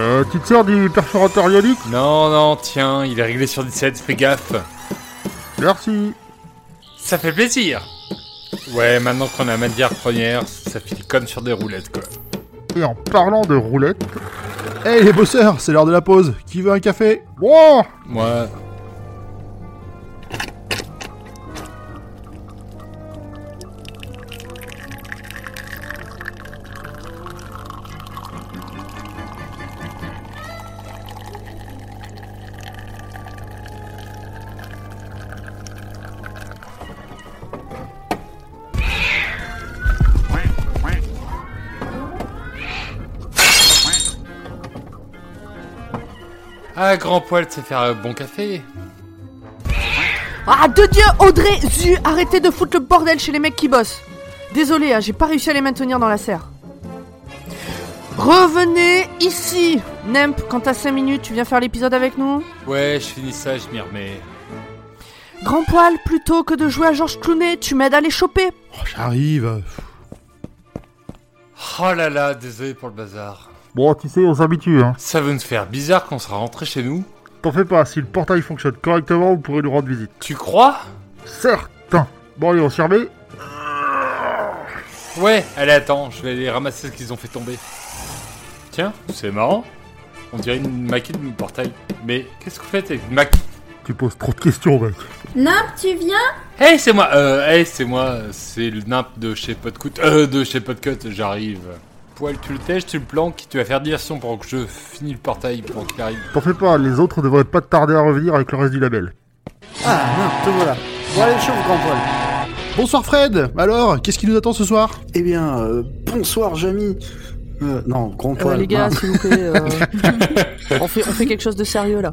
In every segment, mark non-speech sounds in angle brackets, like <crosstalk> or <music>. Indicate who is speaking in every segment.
Speaker 1: Euh, tu te sers du perforateur ionique
Speaker 2: Non, non, tiens, il est réglé sur 17, fais gaffe.
Speaker 1: Merci.
Speaker 2: Ça fait plaisir. Ouais, maintenant qu'on a matière première, ça file comme sur des roulettes, quoi.
Speaker 1: Et en parlant de roulette,
Speaker 3: Hey les bosseurs, c'est l'heure de la pause. Qui veut un café?
Speaker 1: Wow
Speaker 2: Moi, grand poil, c'est faire un bon café.
Speaker 4: Ah, de Dieu, Audrey, Zu, arrêtez de foutre le bordel chez les mecs qui bossent. Désolé, hein, j'ai pas réussi à les maintenir dans la serre. Revenez ici Nemp, quand t'as 5 minutes, tu viens faire l'épisode avec nous
Speaker 2: Ouais, je finis ça, je m'y remets.
Speaker 4: Grand poil, plutôt que de jouer à Georges Clooney, tu m'aides à les choper
Speaker 3: Oh, J'arrive.
Speaker 2: Oh là là, désolé pour le bazar.
Speaker 1: Bon, tu sais, on s'habitue, hein.
Speaker 2: Ça va nous faire bizarre quand on sera rentré chez nous.
Speaker 1: T'en fais pas, si le portail fonctionne correctement, vous pourrez nous rendre visite.
Speaker 2: Tu crois?
Speaker 1: Certain. Bon, allez, on s'y remet.
Speaker 2: Ouais, allez, attends, je vais aller ramasser ce qu'ils ont fait tomber. Tiens, c'est marrant. On dirait une maquette de portail. Mais qu'est-ce que vous faites avec une maquette
Speaker 1: Tu poses trop de questions, mec.
Speaker 5: Nimp, tu viens?
Speaker 2: Hey, c'est moi Euh, hey, c'est moi, c'est le nimp de chez Podcut. Euh, de chez Podcut, j'arrive. Poil, tu le tèches, tu le planques, tu vas faire diversion pendant que je finis le portail pour qu'il arrive.
Speaker 1: T'en fais pas, les autres devraient pas tarder à revenir avec le reste du label.
Speaker 6: Ah, non, te voilà. Bon, allez, chauffe, grand poil.
Speaker 3: Bonsoir Fred. Alors, qu'est-ce qui nous attend ce soir?
Speaker 6: Eh bien, euh, bonsoir, Jamy. Euh, non, grand
Speaker 4: Euh,
Speaker 6: poil.
Speaker 4: Les gars, s'il vous plaît, euh, <laughs> on, fait, on fait quelque chose de sérieux là.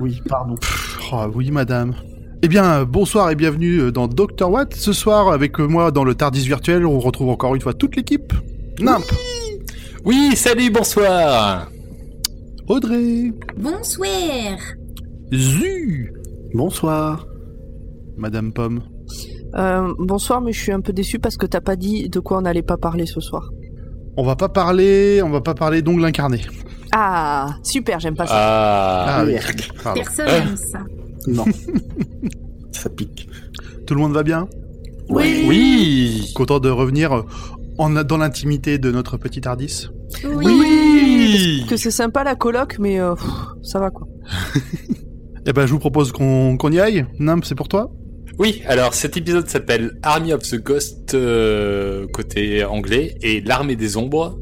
Speaker 6: oui, pardon.
Speaker 3: Oh, oui, madame. Eh bien, bonsoir et bienvenue dans Dr. Watt. Ce soir, avec moi dans le Tardis virtuel, on retrouve encore une fois toute l'équipe. Nimp,
Speaker 2: Oui, salut, bonsoir
Speaker 3: Audrey,
Speaker 5: Bonsoir.
Speaker 3: Zu,
Speaker 6: Bonsoir.
Speaker 3: Madame Pomme.
Speaker 4: Euh, bonsoir, mais je suis un peu déçu parce que t'as pas dit de quoi on n'allait pas parler ce soir.
Speaker 3: On va pas parler, on va pas parler d'ongles incarnés.
Speaker 4: Ah, super, j'aime pas ça.
Speaker 2: Ah,
Speaker 3: Ah pardon.
Speaker 5: Personne n'aime ça.
Speaker 6: Non. <laughs> Ça pique.
Speaker 3: Tout le monde va bien?
Speaker 4: Oui.
Speaker 2: oui
Speaker 3: Content de revenir euh, en, dans l'intimité de notre petit Tardis
Speaker 5: Oui.
Speaker 2: Oui
Speaker 4: Que c'est sympa la coloc, mais euh, pff, ça va quoi. <laughs>
Speaker 3: Eh ben, je vous propose qu'on qu'on y aille. Nimp, c'est pour toi?
Speaker 2: Oui, alors cet épisode s'appelle Army of the Ghost euh, côté anglais et l'Armée des Ombres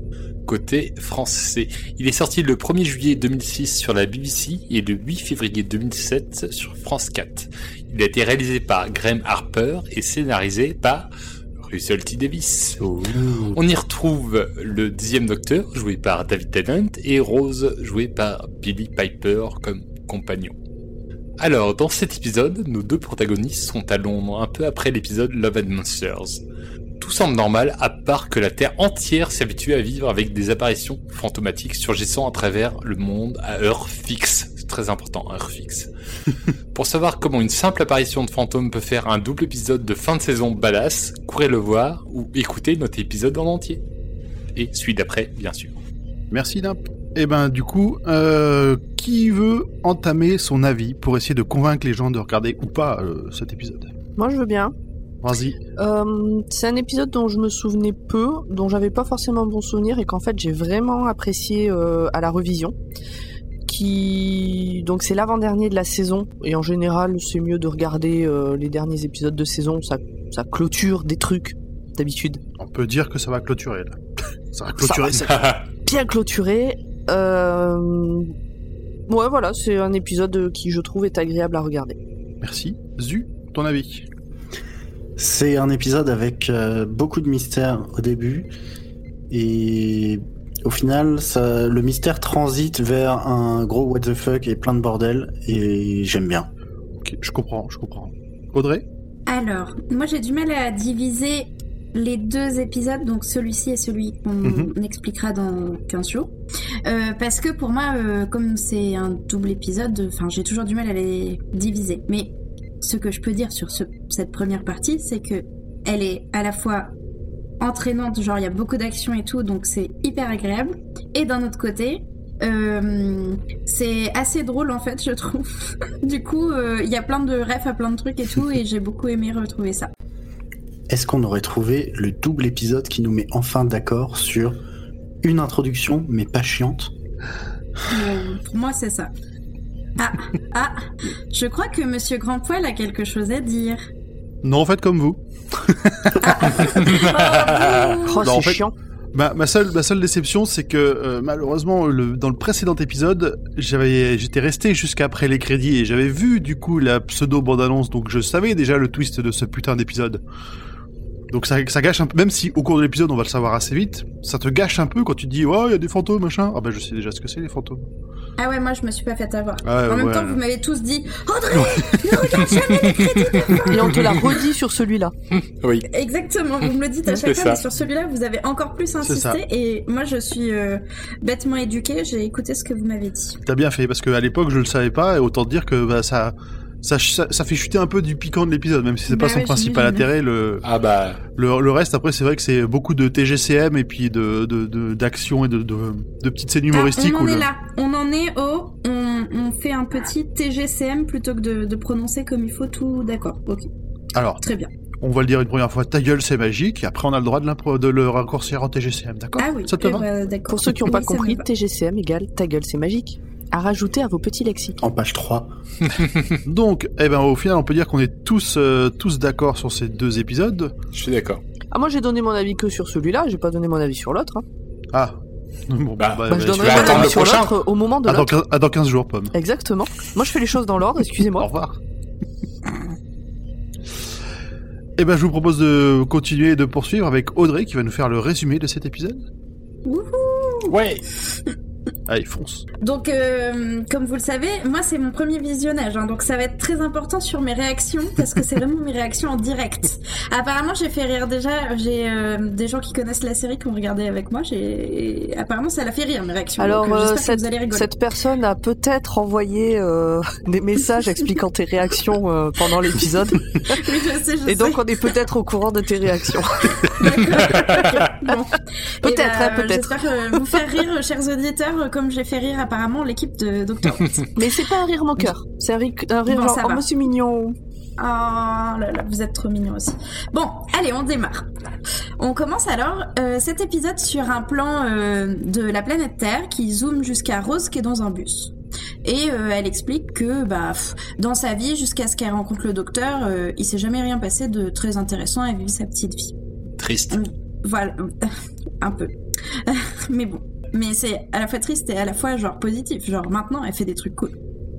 Speaker 2: côté français. Il est sorti le 1er juillet 2006 sur la BBC et le 8 février 2007 sur France 4. Il a été réalisé par Graham Harper et scénarisé par Russell T. Davis. On y retrouve le dixième docteur, joué par David Tennant, et Rose, joué par Billy Piper comme compagnon. Alors, dans cet épisode, nos deux protagonistes sont à Londres, un peu après l'épisode Love and Monsters. Tout semble normal, à part que la Terre entière s'est habituée à vivre avec des apparitions fantomatiques surgissant à travers le monde à heure fixe. Très important, heure fixe. <laughs> Pour savoir comment une simple apparition de fantôme peut faire un double épisode de fin de saison badass, courez le voir ou écoutez notre épisode en entier. Et celui d'après, bien sûr.
Speaker 3: Merci Nimp. Eh ben, du coup, euh, qui veut entamer son avis pour essayer de convaincre les gens de regarder ou pas euh, cet épisode?
Speaker 4: Moi je veux bien.
Speaker 3: Vas-y.
Speaker 4: Euh, c'est un épisode dont je me souvenais peu, dont j'avais pas forcément bon souvenir et qu'en fait j'ai vraiment apprécié euh, à la revision. Qui donc c'est l'avant-dernier de la saison et en général c'est mieux de regarder euh, les derniers épisodes de saison, ça, ça clôture des trucs d'habitude.
Speaker 3: On peut dire que ça va clôturer là. <laughs> Ça va
Speaker 4: Ça
Speaker 3: clôturer.
Speaker 4: va, c'est bien clôturé. Euh... Ouais voilà, c'est un épisode qui je trouve est agréable à regarder.
Speaker 3: Merci. Zu, ton avis?
Speaker 6: C'est un épisode avec euh, beaucoup de mystères au début. Et au final, ça, le mystère transite vers un gros what the fuck et plein de bordel. Et j'aime bien.
Speaker 3: Ok, je comprends, je comprends. Audrey?
Speaker 5: Alors, moi j'ai du mal à diviser les deux épisodes, donc celui-ci et celui qu'on
Speaker 3: Mhm.
Speaker 5: expliquera dans 15 jours. Euh, parce que pour moi, euh, comme c'est un double épisode, enfin, j'ai toujours du mal à les diviser. Mais ce que je peux dire sur ce- cette première partie, c'est que elle est à la fois entraînante, genre il y a beaucoup d'action et tout, donc c'est hyper agréable. Et d'un autre côté, euh, c'est assez drôle en fait, je trouve. <laughs> du coup, euh, il y a plein de refs à plein de trucs et tout, et j'ai beaucoup aimé retrouver ça.
Speaker 6: Est-ce qu'on aurait trouvé le double épisode qui nous met enfin d'accord sur une introduction, mais pas chiante?
Speaker 5: Euh, pour moi, c'est ça. Ah, ah, je crois que Monsieur Grandpoil a quelque chose à dire.
Speaker 3: Non, en fait, comme vous. <laughs>
Speaker 4: Oh,
Speaker 3: Non, en
Speaker 4: c'est
Speaker 3: fait-
Speaker 4: chiant.
Speaker 3: Ma, ma seule, ma seule déception, c'est que euh, malheureusement, le, dans le précédent épisode, j'avais, j'étais resté jusqu'après les crédits et j'avais vu du coup la pseudo bande annonce, donc je savais déjà le twist de ce putain d'épisode. Donc ça, ça gâche un peu, même si au cours de l'épisode on va le savoir assez vite, ça te gâche un peu quand tu dis oh il y a des fantômes machin. Ah bah je sais déjà ce que c'est les fantômes.
Speaker 5: Ah ouais, moi je me suis pas fait avoir.
Speaker 3: Ah,
Speaker 5: en même
Speaker 3: ouais.
Speaker 5: temps, vous m'avez tous dit Audrey, ne regarde jamais les crédits.
Speaker 4: Et on te l'a redit sur celui-là. <laughs>
Speaker 2: Oui.
Speaker 5: Exactement, vous me le dites à chaque fois, mais sur celui-là, vous avez encore plus
Speaker 3: ça.
Speaker 5: insisté. Et moi, je suis euh, bêtement éduquée, j'ai écouté ce que vous m'avez dit.
Speaker 3: T'as bien fait parce qu'à l'époque je le savais pas et autant dire que bah, ça, ça, ça, ça fait chuter un peu du piquant de l'épisode, même si c'est
Speaker 5: Bah
Speaker 3: pas son principal intérêt. Le,
Speaker 2: Ah bah,
Speaker 3: Le, le reste, après, c'est vrai que c'est beaucoup de TGCM et puis de de- de- d'action et de, de, de petites scènes humoristiques.
Speaker 5: Ah, on en
Speaker 3: où
Speaker 5: est
Speaker 3: le-
Speaker 5: là, on en est au. On, on fait un petit TGCM plutôt que de, de prononcer comme il faut tout. D'accord, ok,
Speaker 3: Alors,
Speaker 5: très bien.
Speaker 3: on va le dire une première fois, ta gueule, c'est magique, et après, on a le droit de, l'impro- de le raccourcir en TGCM, d'accord?
Speaker 5: Ah oui,
Speaker 3: Ça te
Speaker 5: eh
Speaker 3: va?
Speaker 5: ben.
Speaker 4: Pour ceux qui n'ont pas
Speaker 5: Oui,
Speaker 4: compris. TGCM égale ta gueule, c'est magique. À rajouter à vos petits lexiques.
Speaker 6: En page 3. <laughs>
Speaker 3: Donc, eh ben, au final, on peut dire qu'on est tous, euh, tous d'accord sur ces deux épisodes.
Speaker 2: je suis d'accord.
Speaker 4: Ah, moi j'ai donné mon avis que sur celui-là, j'ai pas donné mon avis sur l'autre. hein.
Speaker 3: Ah. <laughs> Bon,
Speaker 2: Bah,
Speaker 4: Bah, je
Speaker 2: tu
Speaker 4: donnerai mon avis
Speaker 2: le
Speaker 4: sur l'autre au moment de
Speaker 3: dans
Speaker 4: l'autre.
Speaker 3: 15, à dans 15 jours, Pomme.
Speaker 4: Exactement. Moi je fais les choses dans l'ordre,
Speaker 3: Au
Speaker 4: excusez-moi.
Speaker 3: revoir. Eh ben, je vous propose de continuer et de poursuivre avec Audrey qui va nous faire le résumé de cet épisode.
Speaker 2: Ouais.
Speaker 3: Allez, fonce.
Speaker 5: Donc, euh, comme vous le savez, moi c'est mon premier visionnage, hein, donc ça va être très important sur mes réactions parce que c'est vraiment mes réactions en direct. Apparemment, j'ai fait rire déjà. J'ai euh, des gens qui connaissent la série qui ont regardé avec moi. J'ai apparemment ça l'a fait rire mes réactions.
Speaker 4: Alors,
Speaker 5: donc, euh,
Speaker 4: cette,
Speaker 5: vous allez rigoler.
Speaker 4: cette personne a peut-être envoyé euh, <laughs> des messages expliquant tes réactions euh, pendant l'épisode. <laughs>
Speaker 5: Oui, je sais, je
Speaker 4: Et donc on est peut-être au courant de tes réactions. <laughs>
Speaker 5: Bon.
Speaker 4: Peut-être, hein, peut-être.
Speaker 5: J'espère euh, vous faire rire, chers auditeurs, euh, comme j'ai fait rire apparemment l'équipe de Doctor. <laughs>
Speaker 4: Mais c'est pas un rire moqueur. C'est un rire, un rire
Speaker 5: Bon,
Speaker 4: genre, oh, monsieur mignon.
Speaker 5: Oh là là, vous êtes trop mignons aussi. Bon, allez, on démarre. On commence alors euh, cet épisode sur un plan euh, de la planète Terre qui zoome jusqu'à Rose qui est dans un bus. Et euh, elle explique que bah, pff, dans sa vie, jusqu'à ce qu'elle rencontre le docteur, euh, il s'est jamais rien passé de très intéressant. Elle vit sa petite vie.
Speaker 2: Triste.
Speaker 5: Voilà, <laughs> un peu. <laughs> Mais bon. Mais c'est à la fois triste et à la fois genre positif. Genre maintenant, elle fait des trucs cool.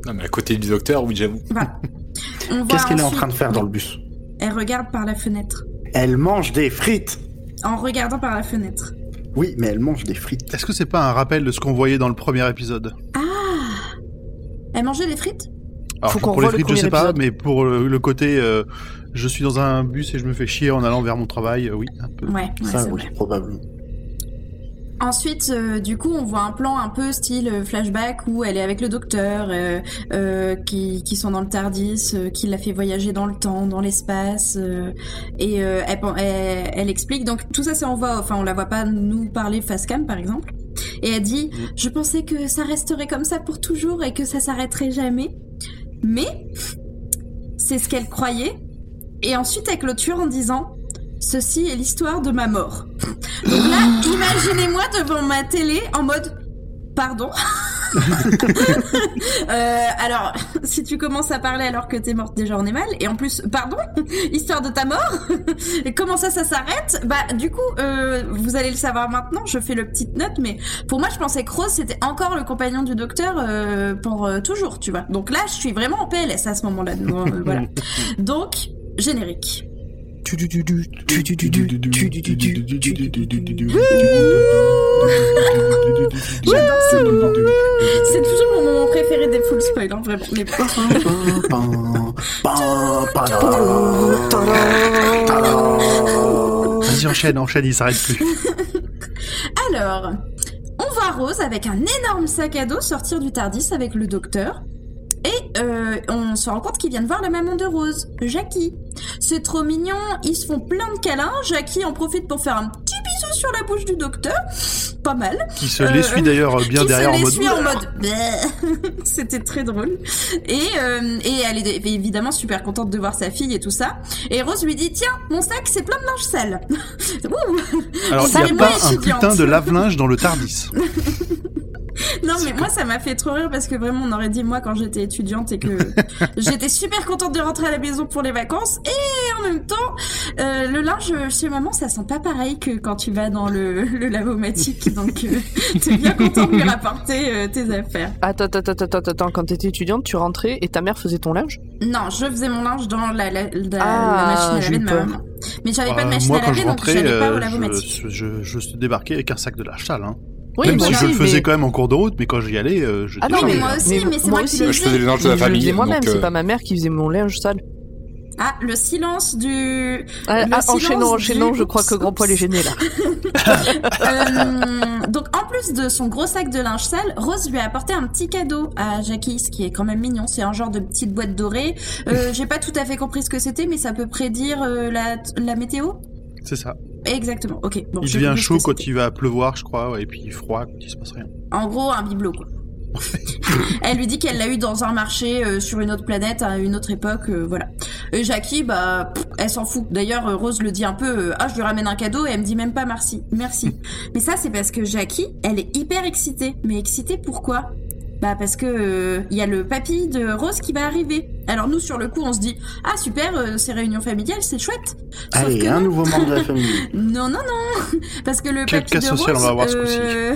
Speaker 2: Non, mais à côté du docteur, oui, j'avoue.
Speaker 5: Voilà. <laughs>
Speaker 6: Qu'est-ce qu'elle est en train de faire dans le bus
Speaker 5: Elle regarde par la fenêtre.
Speaker 6: Elle mange des frites
Speaker 5: En regardant par la fenêtre.
Speaker 6: Oui, mais elle mange des frites.
Speaker 3: Est-ce que c'est pas un rappel de ce qu'on voyait dans le premier épisode
Speaker 5: Ah Elle mangeait des frites
Speaker 3: Alors,
Speaker 4: Faut qu'on
Speaker 3: pour les
Speaker 4: le
Speaker 3: frites, je sais pas, mais pour le, le côté euh, je suis dans un bus et je me fais chier en allant vers mon travail, euh, oui, un peu.
Speaker 5: Ouais, ouais
Speaker 6: Ça,
Speaker 5: c'est
Speaker 6: oui,
Speaker 5: vrai.
Speaker 6: probablement.
Speaker 5: Ensuite, euh, du coup, on voit un plan un peu style euh, flashback où elle est avec le docteur, euh, euh, qui, qui sont dans le Tardis, qui l'a fait voyager dans le temps, dans l'espace, et elle, elle, elle explique. Donc tout ça, c'est en voix off. hein, on la voit pas nous parler face cam, par exemple. Et elle dit, je pensais que ça resterait comme ça pour toujours et que ça s'arrêterait jamais. Mais c'est ce qu'elle croyait. Et ensuite, elle clôture en disant, ceci est l'histoire de ma mort. Donc là, imaginez-moi devant ma télé en mode pardon. <laughs> Euh, alors, si tu commences à parler alors que t'es morte déjà, on est mal. Et en plus, pardon, <laughs> histoire de ta mort. <laughs> Et comment ça, ça s'arrête? Bah, du coup, euh, vous allez le savoir maintenant. Je fais le petite note, mais pour moi, je pensais que Rose c'était encore le compagnon du docteur euh, pour toujours, tu vois. Donc là, je suis vraiment en PLS à ce moment-là. Euh, voilà. Donc, générique. J'adore ce moment. C'est toujours mon moment préféré des full spoil. Mais bon.
Speaker 3: Vas-y, enchaîne, enchaîne, il s'arrête plus.
Speaker 5: Alors, on voit Rose avec un énorme sac à dos sortir du Tardis avec le docteur. Et euh, on se rend compte qu'ils viennent voir la maman de Rose, Jackie. C'est trop mignon, ils se font plein de câlins. Jackie en profite pour faire un petit bisou sur la bouche du docteur. Pas mal.
Speaker 3: Qui se
Speaker 5: Euh,
Speaker 3: l'essuie d'ailleurs bien
Speaker 5: qui
Speaker 3: derrière
Speaker 5: se
Speaker 3: en mode.
Speaker 5: l'essuie en mode. <laughs> C'était très drôle. Et, euh, et elle est évidemment super contente de voir sa fille et tout ça. Et Rose lui dit Tiens, mon sac c'est plein de linge sale. <laughs>
Speaker 3: Alors, il n'y a pas un putain de lave-linge dans le Tardis. <laughs> <laughs>
Speaker 5: Non mais moi ça m'a fait trop rire parce que vraiment on aurait dit moi quand j'étais étudiante et que <laughs> j'étais super contente de rentrer à la maison pour les vacances et en même temps euh, le linge chez maman ça sent pas pareil que quand tu vas dans le, le lavomatique donc euh, <laughs> t'es bien content de lui rapporter euh, tes affaires.
Speaker 4: Attends, attends, attends, attends, attends, quand t'étais étudiante, tu rentrais et ta mère faisait ton linge?
Speaker 5: Non je faisais mon linge dans la, la, la-
Speaker 4: Ah,
Speaker 5: la machine à laver de ma maman. Mais j'avais pas de
Speaker 3: Euh,
Speaker 5: machine
Speaker 3: moi,
Speaker 5: à laver donc j'allais pas au
Speaker 3: euh,
Speaker 5: lavomatique.
Speaker 3: je, je, je débarquais avec un sac de linge sale. Hein.
Speaker 4: Oui,
Speaker 3: Même
Speaker 4: moi
Speaker 3: si je le faisais
Speaker 4: mais-
Speaker 3: quand même en cours de route, mais quand j'y allais, euh, je
Speaker 4: Ah non, mais
Speaker 5: moi aussi, mais c'est moi qui
Speaker 4: aussi.
Speaker 5: le
Speaker 2: Je faisais les linges de la
Speaker 4: Je le
Speaker 2: famille.
Speaker 4: faisais moi-même, c'est
Speaker 2: euh,
Speaker 4: pas ma mère qui faisait mon linge sale.
Speaker 5: Ah le silence du
Speaker 4: Ah,
Speaker 5: Le
Speaker 4: ah,
Speaker 5: silence
Speaker 4: enchaînons, enchaînons,
Speaker 5: du-
Speaker 4: je crois que Grand Poil est gêné là.
Speaker 5: Euh, donc en plus de son gros sac de linge sale, Rose lui a apporté un petit cadeau à Jackie, ce qui est quand même mignon. C'est un genre de petite boîte dorée. Euh, <laughs> J'ai pas tout à fait compris ce que c'était, mais ça peut prédire euh, la, la météo?
Speaker 3: C'est ça.
Speaker 5: Exactement. Ok. Bon,
Speaker 3: il devient chaud quand il va pleuvoir, je crois, ouais, et puis froid quand il se passe rien.
Speaker 5: En gros, un bibelot quoi. <laughs> elle lui dit qu'elle l'a eu dans un marché euh, sur une autre planète à une autre époque, euh, voilà. Et Jackie, bah, pff, elle s'en fout. D'ailleurs, euh, Rose le dit un peu, euh, ah, je lui ramène un cadeau et elle me dit même pas merci, merci. <laughs> Mais ça, c'est parce que Jackie, elle est hyper excitée. Mais excitée pourquoi Bah parce que euh, il y a le papy de Rose qui va arriver. Alors nous, sur le coup, on se dit, ah super, euh, ces réunions familiales, c'est chouette. Sauf
Speaker 6: Allez,
Speaker 5: que
Speaker 6: un
Speaker 5: non.
Speaker 6: nouveau membre de la famille. <laughs>
Speaker 5: Non, non, non, parce que le
Speaker 3: Quel
Speaker 5: papy
Speaker 3: cas
Speaker 5: de
Speaker 3: social
Speaker 5: Rose,
Speaker 3: on va avoir
Speaker 5: euh,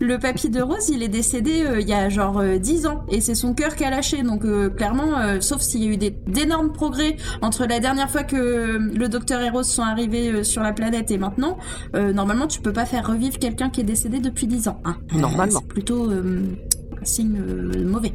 Speaker 5: le papy de Rose, il est décédé euh, il y a genre euh, 10 ans et c'est son cœur qui a lâché. Donc euh, clairement, euh, sauf s'il y a eu des- d'énormes progrès entre la dernière fois que euh, le docteur et Rose sont arrivés euh, sur la planète et maintenant, euh, normalement, tu peux pas faire revivre quelqu'un qui est décédé depuis 10 ans. hein.
Speaker 4: Normalement.
Speaker 5: C'est plutôt euh, signe euh, mauvais.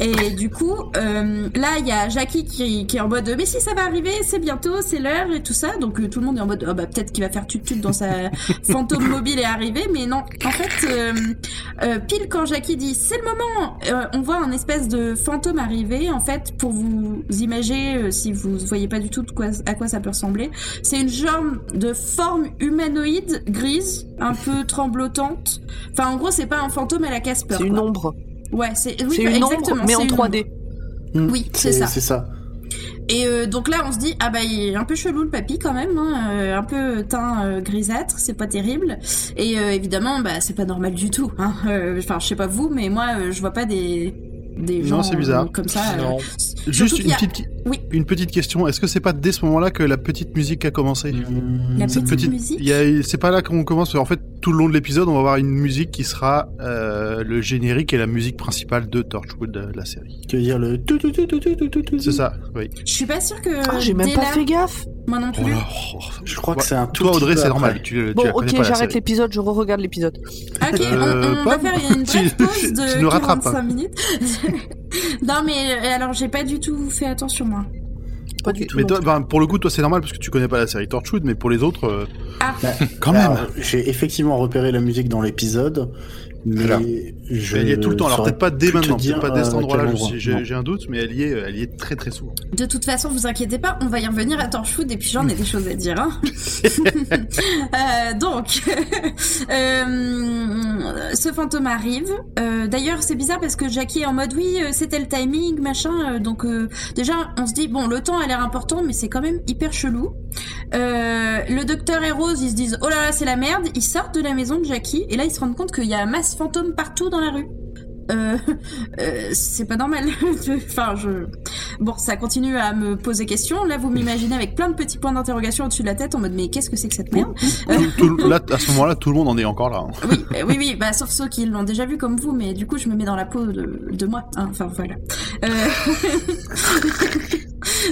Speaker 5: Et du coup, euh, là, il y a Jackie qui, qui est en mode mais si ça va arriver, c'est bientôt, c'est l'heure et tout ça. Donc euh, tout le monde est en mode ah bah peut-être qu'il va faire tut-tut dans sa <laughs> fantôme mobile et arriver, mais non. En fait, euh, pile quand Jackie dit c'est le moment, on voit un espèce de fantôme arriver. En fait, pour vous imaginer, si vous voyez pas du tout de quoi, à quoi ça peut ressembler, c'est une genre de forme humanoïde grise, un peu tremblotante. Enfin, en gros, c'est pas un fantôme à la Casper.
Speaker 4: C'est une ombre.
Speaker 5: Ouais, c'est oui,
Speaker 4: C'est
Speaker 5: bah,
Speaker 4: une
Speaker 5: exactement.
Speaker 4: ombre, mais en
Speaker 5: c'est une
Speaker 4: 3D.
Speaker 6: Hmm,
Speaker 5: Oui, c'est ça.
Speaker 6: C'est ça.
Speaker 5: Et euh, donc là, on se dit ah bah il est un peu chelou le papy quand même, hein, euh, un peu teint euh, grisâtre, c'est pas terrible. Et euh, évidemment, bah c'est pas normal du tout. hein. Euh, Enfin, je sais pas vous, mais moi, euh, je vois pas des des
Speaker 3: Non,
Speaker 5: gens
Speaker 3: c'est bizarre.
Speaker 5: euh, comme ça.
Speaker 2: Non.
Speaker 3: Juste une
Speaker 5: a
Speaker 3: petite,
Speaker 5: Oui.
Speaker 3: une petite question. Est-ce que c'est pas dès ce moment-là que la petite musique a commencé?
Speaker 5: La
Speaker 3: Cette
Speaker 5: petite
Speaker 3: petite,
Speaker 5: musique?
Speaker 3: il y a- c'est pas là qu'on commence. En fait, tout le long de l'épisode, on va avoir une musique qui sera euh, le générique et la musique principale de Torchwood, euh, la série.
Speaker 6: Tu veux dire le tout tout tout tout tout tout tout
Speaker 3: C'est ça, oui.
Speaker 5: Je suis pas sûr que.
Speaker 4: Ah, j'ai même pas fait gaffe.
Speaker 5: Moi non plus.
Speaker 3: Oh oh,
Speaker 6: je crois que c'est un tout.
Speaker 3: Toi, Audrey, c'est normal. Tu,
Speaker 4: bon,
Speaker 3: tu
Speaker 4: ok, j'arrête l'épisode, je re-regarde l'épisode.
Speaker 5: Ok,
Speaker 3: euh,
Speaker 5: on, on va faire <laughs> une brève pause de 45
Speaker 3: hein.
Speaker 5: minutes. <laughs> non, mais euh, alors, j'ai pas du tout fait attention, moi.
Speaker 4: Pas du tout.
Speaker 3: Mais toi, ben, pour le coup, toi, c'est normal parce que tu connais pas la série Torchwood, mais pour les autres, euh,
Speaker 5: Ah,
Speaker 6: Bah,
Speaker 3: quand même.
Speaker 6: alors, J'ai effectivement repéré la musique dans l'épisode, mais je.
Speaker 3: elle y est tout le temps. Alors peut-être pas dès maintenant, peut-être pas dès cet
Speaker 6: euh,
Speaker 3: endroit-là.
Speaker 6: quel
Speaker 3: je-
Speaker 6: endroit.
Speaker 3: J'ai un doute, mais elle y est, elle y est très très souvent.
Speaker 5: De toute façon, vous inquiétez pas, on va y revenir à Torchwood et puis j'en ai des choses à dire. Hein. <laughs> Euh, donc, <laughs> euh, ce fantôme arrive. Euh, D'ailleurs, c'est bizarre parce que Jackie est en mode oui, c'était le timing, machin. donc euh, déjà, on se dit bon, le temps a l'air important, mais c'est quand même hyper chelou. Euh, le docteur et Rose, ils se disent oh là là, c'est la merde. Ils sortent de la maison de Jackie et là, ils se rendent compte qu'il y a un masse fantôme partout dans la rue. Euh, <laughs> euh, c'est pas normal. <laughs> enfin, je. Bon, ça continue à me poser question. Là, vous m'imaginez avec plein de petits points d'interrogation au-dessus de la tête en mode mais qu'est-ce que c'est que cette merde?
Speaker 3: Tout- tout- là, à ce moment-là, tout le monde en est encore là. hein.
Speaker 5: Oui, euh, oui, oui, bah sauf ceux qui l'ont déjà vu comme vous, mais du coup, je me mets dans la peau de, de moi. hein, Enfin, voilà. Euh... <laughs>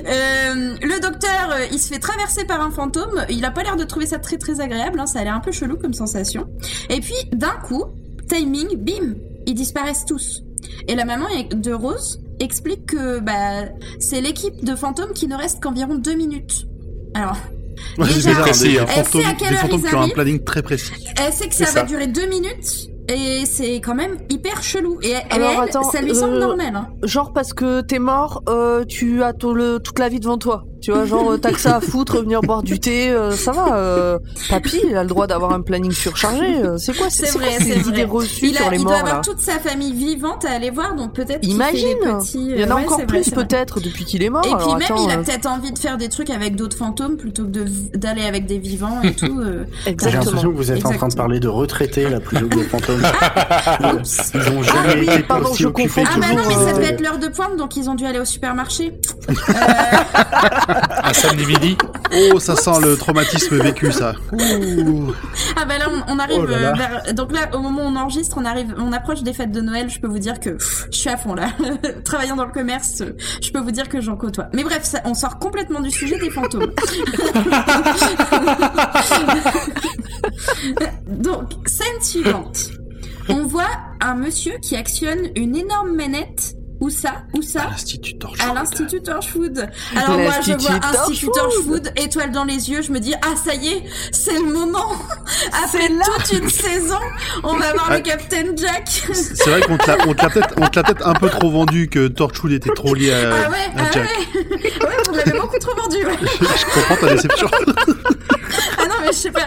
Speaker 5: euh, le docteur, euh, il se fait traverser par un fantôme. Il a pas l'air de trouver ça très très agréable. Hein, ça a l'air un peu chelou comme sensation. Et puis, d'un coup, timing, bim, ils disparaissent tous. Et la maman de Rose explique que bah c'est l'équipe de fantômes qui ne reste qu'environ deux minutes. Alors, <laughs>
Speaker 3: Ouais,
Speaker 5: Déjà,
Speaker 3: bizarre,
Speaker 2: hein.
Speaker 5: Elle sait à quelle
Speaker 3: des
Speaker 5: heure
Speaker 3: fantômes
Speaker 5: ils
Speaker 3: qui ont un planning très précis.
Speaker 5: Elle sait que ça va durer deux minutes et c'est quand même hyper chelou. Et elle,
Speaker 4: Alors,
Speaker 5: elle,
Speaker 4: attends,
Speaker 5: ça lui semble
Speaker 4: euh,
Speaker 5: normal. Hein.
Speaker 4: Genre parce que t'es mort, euh, tu as tout le, toute la vie devant toi. Tu vois, genre euh, t'as que ça à foutre, venir boire du thé, euh, ça va. Euh, papy, il a le droit d'avoir un planning surchargé. euh, C'est quoi,
Speaker 5: C'est vrai,
Speaker 4: ces
Speaker 5: c'est vrai.
Speaker 4: idées reçues
Speaker 5: Il,
Speaker 4: sur les
Speaker 5: il doit avoir
Speaker 4: là
Speaker 5: toute sa famille vivante à aller voir, donc peut-être
Speaker 4: Imagine,
Speaker 5: des petits.
Speaker 4: il y en a
Speaker 5: ouais,
Speaker 4: encore plus peut-être depuis qu'il est mort.
Speaker 5: Et puis
Speaker 4: alors
Speaker 5: même,
Speaker 4: attends,
Speaker 5: il a
Speaker 4: euh,
Speaker 5: peut-être envie de faire des trucs avec d'autres fantômes plutôt que de- d'aller avec des vivants et tout. euh. <laughs>
Speaker 6: J'ai
Speaker 4: exactement.
Speaker 6: l'impression que vous êtes en train de
Speaker 5: Exactement.
Speaker 6: parler de retraités là plutôt que de fantômes. <laughs> Ils ont
Speaker 4: Ah
Speaker 6: jamais
Speaker 4: oui,
Speaker 6: été
Speaker 4: pardon,
Speaker 6: aussi
Speaker 4: je
Speaker 6: occupés
Speaker 4: confonds
Speaker 5: Ah bah non, mais ça devait être l'heure de pointe, donc ils ont dû aller au supermarché. <laughs> <laughs>
Speaker 2: Un samedi midi.
Speaker 3: Oh, ça sent le traumatisme vécu, ça. Ouh.
Speaker 5: Ah bah là, on, on arrive
Speaker 6: Oh là là.
Speaker 5: euh, vers... Donc là, au moment où on enregistre, on arrive, on approche des fêtes de Noël. Je peux vous dire que pff, je suis à fond là. <laughs> Travaillant dans le commerce, je peux vous dire que j'en côtoie. Mais bref, ça- on sort complètement du sujet des fantômes. <laughs> Donc, scène suivante. On voit un monsieur qui actionne une énorme manette. Où ça Où ça
Speaker 3: L'Institut Torchwood.
Speaker 5: à l'Institut Torchwood. Alors moi je vois Institut
Speaker 4: Torchwood.
Speaker 5: Étoile dans les yeux, je me dis ah ça y est, c'est le moment. <laughs> Après
Speaker 4: C'est là.
Speaker 5: toute une saison, on va voir
Speaker 3: Ouais.
Speaker 5: le Captain Jack.
Speaker 3: C'est vrai qu'on te l'a on te l'a peut-être un peu trop vendu que Torchwood était trop lié à,
Speaker 5: ah ouais,
Speaker 3: à
Speaker 5: ah
Speaker 3: Jack.
Speaker 5: ouais. <laughs> ouais, vous l'avez beaucoup trop vendu. ouais. <laughs>
Speaker 3: Je comprends ta déception.
Speaker 5: Ah non mais je sais pas.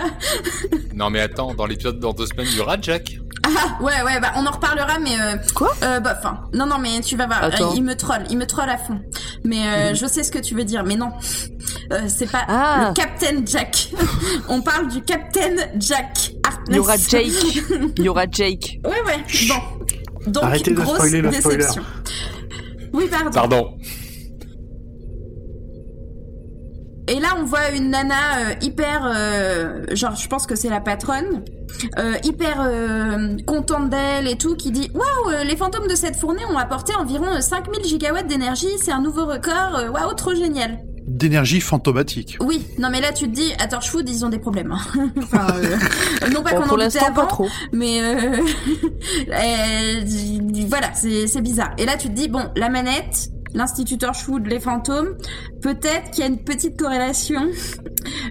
Speaker 2: Non mais attends, dans l'épisode dans deux semaines, il y aura Jack.
Speaker 5: Ah ouais ouais bah on en reparlera mais euh,
Speaker 4: Quoi?
Speaker 5: euh, bah enfin non non mais tu vas voir
Speaker 4: Attends.
Speaker 5: euh, il me troll il me troll à fond mais euh, je sais ce que tu veux dire mais non Euh, c'est pas
Speaker 4: Ah.
Speaker 5: le Captain Jack <laughs> on parle du Captain Jack
Speaker 4: Il y aura. Jake. Il y aura Jake. <laughs>
Speaker 5: Ouais, ouais. Bon. Donc,
Speaker 6: Arrêtez de
Speaker 5: grosse
Speaker 6: spoiler le spoiler.
Speaker 5: déception. Oui, pardon.
Speaker 2: Pardon.
Speaker 5: Et là, on voit une nana euh, hyper, euh, genre, je pense que c'est la patronne, euh, hyper euh, contente d'elle et tout, qui dit Waouh, euh, les fantômes de cette fournée ont apporté environ euh, 5000 gigawatts d'énergie, c'est un nouveau record, euh, waouh, trop génial.
Speaker 3: D'énergie fantomatique.
Speaker 5: Oui, non, mais là, tu te dis, à Torchwood, ils ont des problèmes. hein. <laughs> enfin, euh, non pas qu'on
Speaker 4: pour
Speaker 5: en doutait
Speaker 4: l'instant, pas
Speaker 5: avant,
Speaker 4: trop.
Speaker 5: mais euh, <laughs> euh, voilà, c'est c'est bizarre. Et là, tu te dis, bon, la manette, l'Institut Torchwood, les fantômes, peut-être qu'il y a une petite corrélation.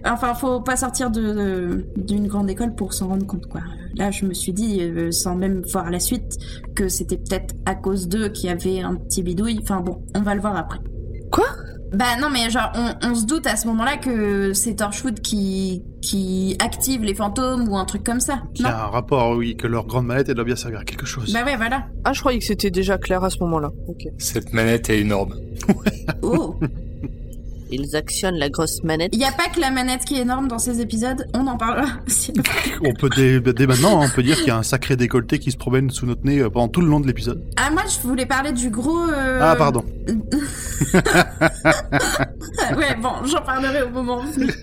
Speaker 5: enfin, faut pas sortir de d'une grande école pour s'en rendre compte. Là, je me suis dit, euh, sans même voir la suite, que c'était peut-être à cause d'eux qu'il y avait un petit bidouille. Enfin bon, on va le voir après.
Speaker 4: Quoi?
Speaker 5: Bah non, mais genre, on, on se doute à ce moment-là que c'est Torchwood qui, qui active les fantômes ou un truc comme ça.
Speaker 3: Qui
Speaker 5: Non
Speaker 3: a un rapport, oui, que leur grande mallette, elle doit bien servir à quelque chose.
Speaker 5: Bah ouais, voilà.
Speaker 4: Ah, je croyais que c'était déjà clair à ce moment-là. Ok.
Speaker 2: Cette manette est énorme.
Speaker 5: Oh <laughs>
Speaker 4: Ils actionnent la grosse manette.
Speaker 5: Il n'y a pas que la manette qui est énorme dans ces épisodes, on en parlera <laughs> aussi.
Speaker 3: On peut dès, dès maintenant, hein, on peut dire qu'il y a un sacré décolleté qui se promène sous notre nez euh, pendant tout le long de l'épisode.
Speaker 5: Ah, moi, je voulais parler du gros... euh,
Speaker 3: Ah, pardon. <laughs>
Speaker 5: ouais, bon, j'en parlerai au moment venu. <laughs>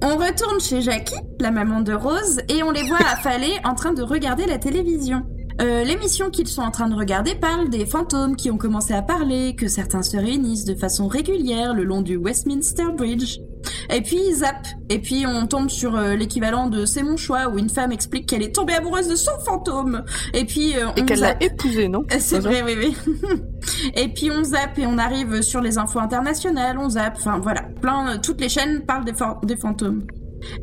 Speaker 5: On retourne chez Jackie, la maman de Rose, et on les voit affalés en train de regarder la télévision. Euh, L'émission qu'ils sont en train de regarder parle des fantômes qui ont commencé à parler, que certains se réunissent de façon régulière le long du Westminster Bridge. Et puis ils zappent. Et puis on tombe sur euh, l'équivalent de C'est mon choix, où une femme explique qu'elle est tombée amoureuse de son fantôme. Et puis euh,
Speaker 4: Et
Speaker 5: on
Speaker 4: qu'elle l'a épousé, non?
Speaker 5: C'est vrai, oui, oui. <laughs> et puis on zappe et on arrive sur les infos internationales, on zappe, enfin voilà, plein, toutes les chaînes parlent des fantômes.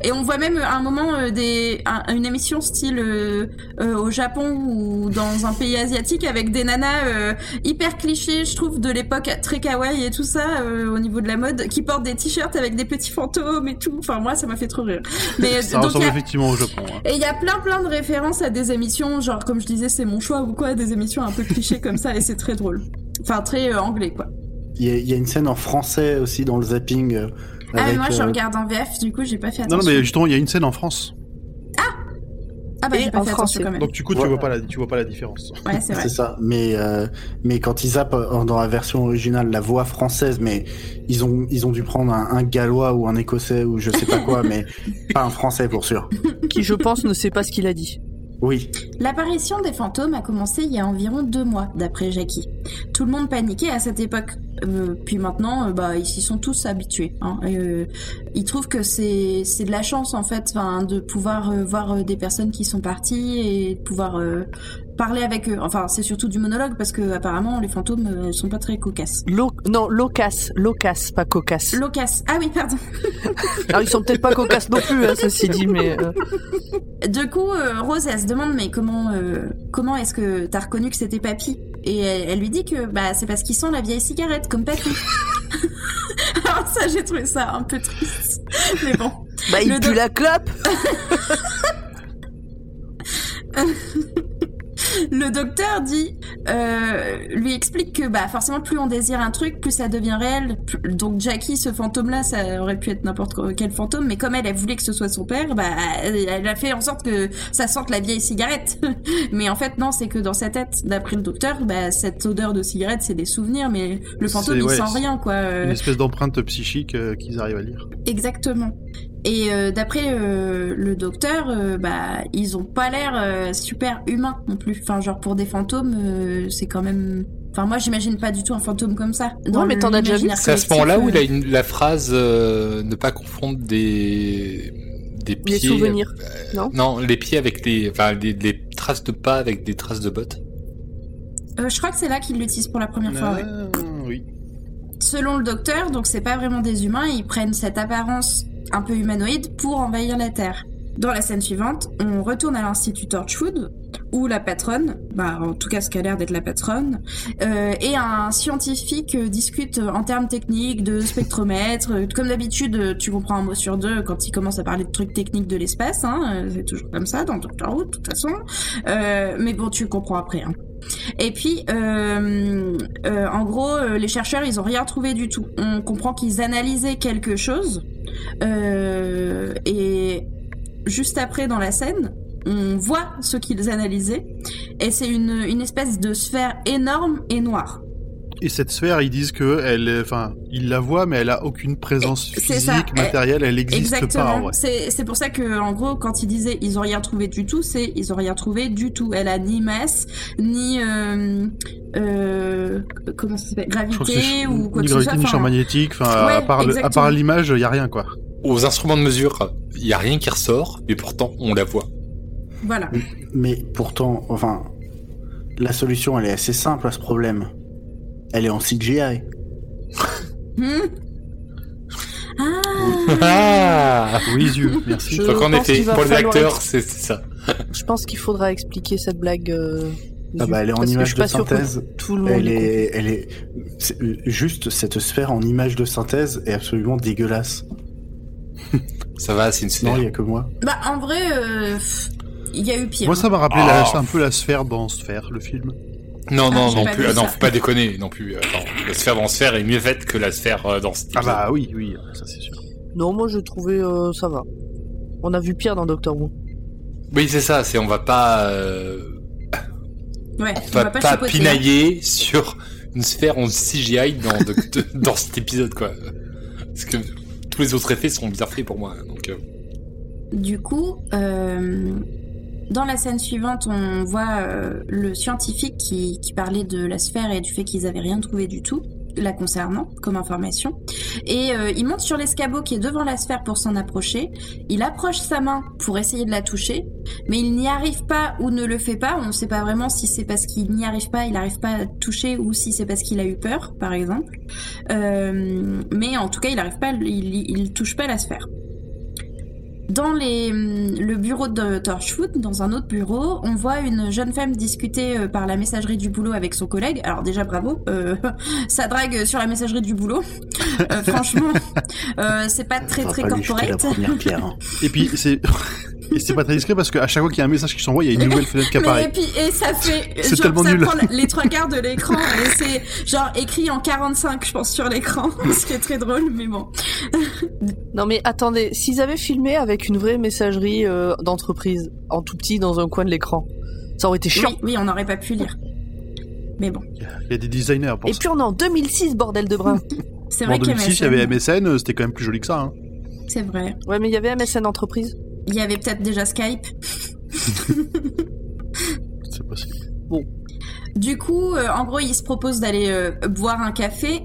Speaker 5: Et on voit même euh, à un moment euh, des, un- une émission style euh, euh, au Japon ou dans un pays asiatique avec des nanas euh, hyper clichés, je trouve, de l'époque très kawaii et tout ça euh, au niveau de la mode, qui portent des t-shirts avec des petits fantômes et tout. Enfin moi, ça m'a fait trop rire. <laughs> Mais
Speaker 3: Ça
Speaker 5: donc,
Speaker 3: ressemble
Speaker 5: a-
Speaker 3: effectivement au Japon. hein.
Speaker 5: et il y a plein plein de références à des émissions, genre comme je disais, c'est mon choix ou quoi, des émissions un peu clichés comme ça, et c'est très drôle. Enfin, très euh, anglais, quoi.
Speaker 6: Il y, a, il y a une scène en français aussi dans le zapping.
Speaker 5: Ah, mais
Speaker 6: avec,
Speaker 5: moi, je
Speaker 6: euh,
Speaker 5: regarde en VF, du coup, j'ai pas fait
Speaker 3: Non, non,
Speaker 5: attention.
Speaker 3: mais justement, il y a une scène en France.
Speaker 5: Ah, bah,
Speaker 4: Et
Speaker 5: j'ai pas
Speaker 4: en
Speaker 5: fait
Speaker 4: français.
Speaker 5: attention quand même.
Speaker 3: Donc, du coup, tu
Speaker 6: Ouais.
Speaker 3: vois pas la, tu vois pas la différence.
Speaker 5: Ouais, c'est vrai.
Speaker 6: C'est ça, mais euh, mais quand ils zappent euh, dans la version originale la voix française, mais ils ont ils ont dû prendre un, un gallois ou un écossais ou je sais pas quoi, mais <laughs> pas un français pour sûr.
Speaker 4: Qui, je pense, ne sait pas ce qu'il a dit.
Speaker 6: Oui,
Speaker 5: L'apparition des fantômes a commencé il y a environ deux mois, d'après Jackie. Tout le monde paniquait à cette époque. Euh, puis maintenant, euh, bah, ils s'y sont tous habitués. Hein. Euh, ils trouvent que c'est de la chance en fait, de pouvoir voir des personnes qui sont parties et de pouvoir parler avec eux. Enfin, c'est surtout du monologue parce que apparemment les fantômes euh, sont pas très cocasses.
Speaker 4: Lo- non, loquace, loquace, pas cocasse.
Speaker 5: Locasse. Ah oui, pardon.
Speaker 4: Alors <laughs> ils sont peut-être pas cocasses non plus, hein, ceci dit, mais euh,
Speaker 5: Du coup, euh, Rose, elle se demande mais comment euh, comment est-ce que t'as reconnu que c'était Papy? Et elle, elle lui dit que bah c'est parce qu'il sent la vieille cigarette comme Papy. <laughs> Alors ça, j'ai trouvé ça un peu triste. Mais bon.
Speaker 4: bah il
Speaker 5: Le
Speaker 4: pue la clope. <laughs> <laughs>
Speaker 5: Le docteur dit, euh, lui explique que bah forcément plus on désire un truc, plus ça devient réel. Donc Jackie, ce fantôme-là, ça aurait pu être n'importe quel fantôme, mais comme elle, elle voulait que ce soit son père, bah elle, a fait en sorte que ça sente la vieille cigarette. <laughs> mais en fait non, c'est que dans sa tête, d'après le docteur, bah cette odeur de cigarette, c'est des souvenirs, mais le fantôme il
Speaker 3: ouais,
Speaker 5: sent rien quoi.
Speaker 3: Une espèce d'empreinte psychique euh, qu'ils arrivent à lire.
Speaker 5: Exactement. Et euh, d'après euh, le docteur, euh, bah ils ont pas l'air euh, super humains non plus. Enfin genre pour des fantômes, euh, c'est quand même. Enfin moi j'imagine pas du tout un fantôme comme ça. Dans
Speaker 4: mais t'en as déjà vu
Speaker 2: C'est à ce moment-là où il a une, la phrase euh, ne pas confondre des des pieds.
Speaker 4: Les souvenirs.
Speaker 2: euh, non, les pieds avec des enfin des, des traces de pas avec des traces de bottes.
Speaker 5: euh, je crois que c'est là qu'il l'utilise pour la première fois. ouais.
Speaker 3: Ah, oui.
Speaker 5: Selon le docteur, donc c'est pas vraiment des humains, ils prennent cette apparence un peu humanoïde pour envahir la Terre. Dans la scène suivante, on retourne à l'Institut Torchwood, où la patronne, bah en tout cas ce qu'a l'air d'être la patronne, euh, et un scientifique euh, discute en termes techniques de spectromètre. Euh, Comme d'habitude, tu comprends un mot sur deux quand il commence à parler de trucs techniques de l'espace, hein, c'est toujours comme ça dans Doctor Who de toute façon. Mais bon, tu comprends après. Hein. Et puis, euh, euh, en gros, euh, les chercheurs, ils ont rien trouvé du tout. On comprend qu'ils analysaient quelque chose. et juste après, dans la scène, on voit ce qu'ils analysaient. Et c'est une espèce de sphère énorme et noire.
Speaker 3: Et cette sphère, ils disent que elle, est- enfin, ils la voient, mais elle a aucune présence physique,
Speaker 5: ça.
Speaker 3: matérielle, elle n'existe pas. en
Speaker 5: Exactement.
Speaker 3: vrai.
Speaker 5: C'est pour ça que en gros quand ils disaient ils ont rien trouvé du tout, c'est ils ont rien trouvé du tout. Elle a ni masse, ni euh, euh, comment ça s'appelle gravité ou quoi
Speaker 3: ni
Speaker 5: que ce
Speaker 3: gravité,
Speaker 5: soit.
Speaker 3: ni champ magnétique. Enfin,
Speaker 5: Ouais,
Speaker 3: à part, le- à
Speaker 5: exactement.
Speaker 3: part l'image, il y a rien quoi.
Speaker 2: Aux instruments de mesure, il y a rien qui ressort, mais pourtant on la voit.
Speaker 5: Voilà.
Speaker 6: Mais pourtant, enfin, la solution, elle est assez simple à ce problème. Elle est en CGI.
Speaker 5: Hmm ah.
Speaker 2: Ah
Speaker 3: Oui, yeux, merci.
Speaker 4: Je
Speaker 2: Donc en
Speaker 4: pense
Speaker 2: effet, pour les acteurs, c'est ça.
Speaker 4: Je pense qu'il faudra expliquer cette blague. euh,
Speaker 6: Ah bah, elle est en image de synthèse.
Speaker 4: Tout le monde.
Speaker 6: Elle est, elle est, euh, juste cette sphère en image de synthèse est absolument dégueulasse.
Speaker 2: Ça va, c'est une
Speaker 6: Non,
Speaker 2: sphère.
Speaker 6: il y a que moi.
Speaker 5: Bah en vrai, euh, il y a eu pire.
Speaker 3: Moi, ça m'a rappelé la- un peu la sphère dans Sphère, le film.
Speaker 2: Non,
Speaker 5: Ah,
Speaker 2: non,
Speaker 5: j'ai
Speaker 2: non plus. Ah, non, faut pas déconner non plus. Attends, la sphère dans sphère est mieux faite que la sphère euh, dans cet
Speaker 3: Ah bah oui, oui, ça c'est sûr.
Speaker 4: Non, moi je trouvais euh, ça va. On a vu pire dans Doctor Who.
Speaker 2: Oui, c'est ça. C'est on va pas, euh,
Speaker 5: Ouais,
Speaker 2: on
Speaker 5: on
Speaker 2: va
Speaker 5: va pas
Speaker 2: pas
Speaker 5: chipoter.
Speaker 2: pinailler sur une sphère en CGI dans de- de- <laughs> dans cet épisode quoi. Parce que tous les autres effets sont bien faits pour moi. Donc euh,
Speaker 5: Du coup, euh, dans la scène suivante, on voit euh, le scientifique qui, parlait de la sphère et du fait qu'ils avaient rien trouvé du tout la concernant comme information. Et euh, il monte sur l'escabeau qui est devant la sphère pour s'en approcher. Il approche sa main pour essayer de la toucher, mais il n'y arrive pas ou ne le fait pas. On ne sait pas vraiment si c'est parce qu'il n'y arrive pas, il n'arrive pas à toucher, ou si c'est parce qu'il a eu peur, par exemple. Euh, mais en tout cas, il n'arrive pas, il, il touche pas la sphère. Dans les, le bureau de Torchwood, dans un autre bureau, on voit une jeune femme discuter euh, par la messagerie du boulot avec son collègue. Alors déjà bravo, euh, <laughs> ça drague sur la messagerie du boulot. Euh, <laughs> franchement, euh, c'est pas très très corporate.
Speaker 6: hein. <laughs>
Speaker 3: Et puis, c'est. Et c'est pas très discret parce qu'à chaque fois qu'il y a un message qui s'envoie, il y a une nouvelle fenêtre qui
Speaker 5: Mais et
Speaker 3: apparaît.
Speaker 5: puis et ça fait
Speaker 3: C'est
Speaker 5: genre
Speaker 3: tellement
Speaker 5: ça
Speaker 3: nul.
Speaker 5: prend les trois quarts de l'écran et c'est genre écrit en 45 je pense sur l'écran ce qui est très drôle mais bon
Speaker 4: Non mais attendez, s'ils avaient filmé avec une vraie messagerie euh, d'entreprise, en tout petit dans un coin de l'écran, ça aurait été chiant.
Speaker 5: oui, oui on n'aurait pas pu lire mais bon
Speaker 3: Il y a des designers pour
Speaker 4: Et
Speaker 3: ça.
Speaker 4: puis on est en 2006, bordel de brin. <laughs>
Speaker 5: c'est
Speaker 3: Bon, en
Speaker 5: vrai qu'il y
Speaker 3: 2006, il y avait MSN, euh, c'était quand même plus joli que ça. Hein.
Speaker 5: c'est vrai
Speaker 4: ouais, mais il y avait MSN Entreprise.
Speaker 5: il y avait peut-être déjà Skype <laughs>
Speaker 3: C'est possible.
Speaker 5: Du coup, euh, en gros, il se propose d'aller euh, boire un café.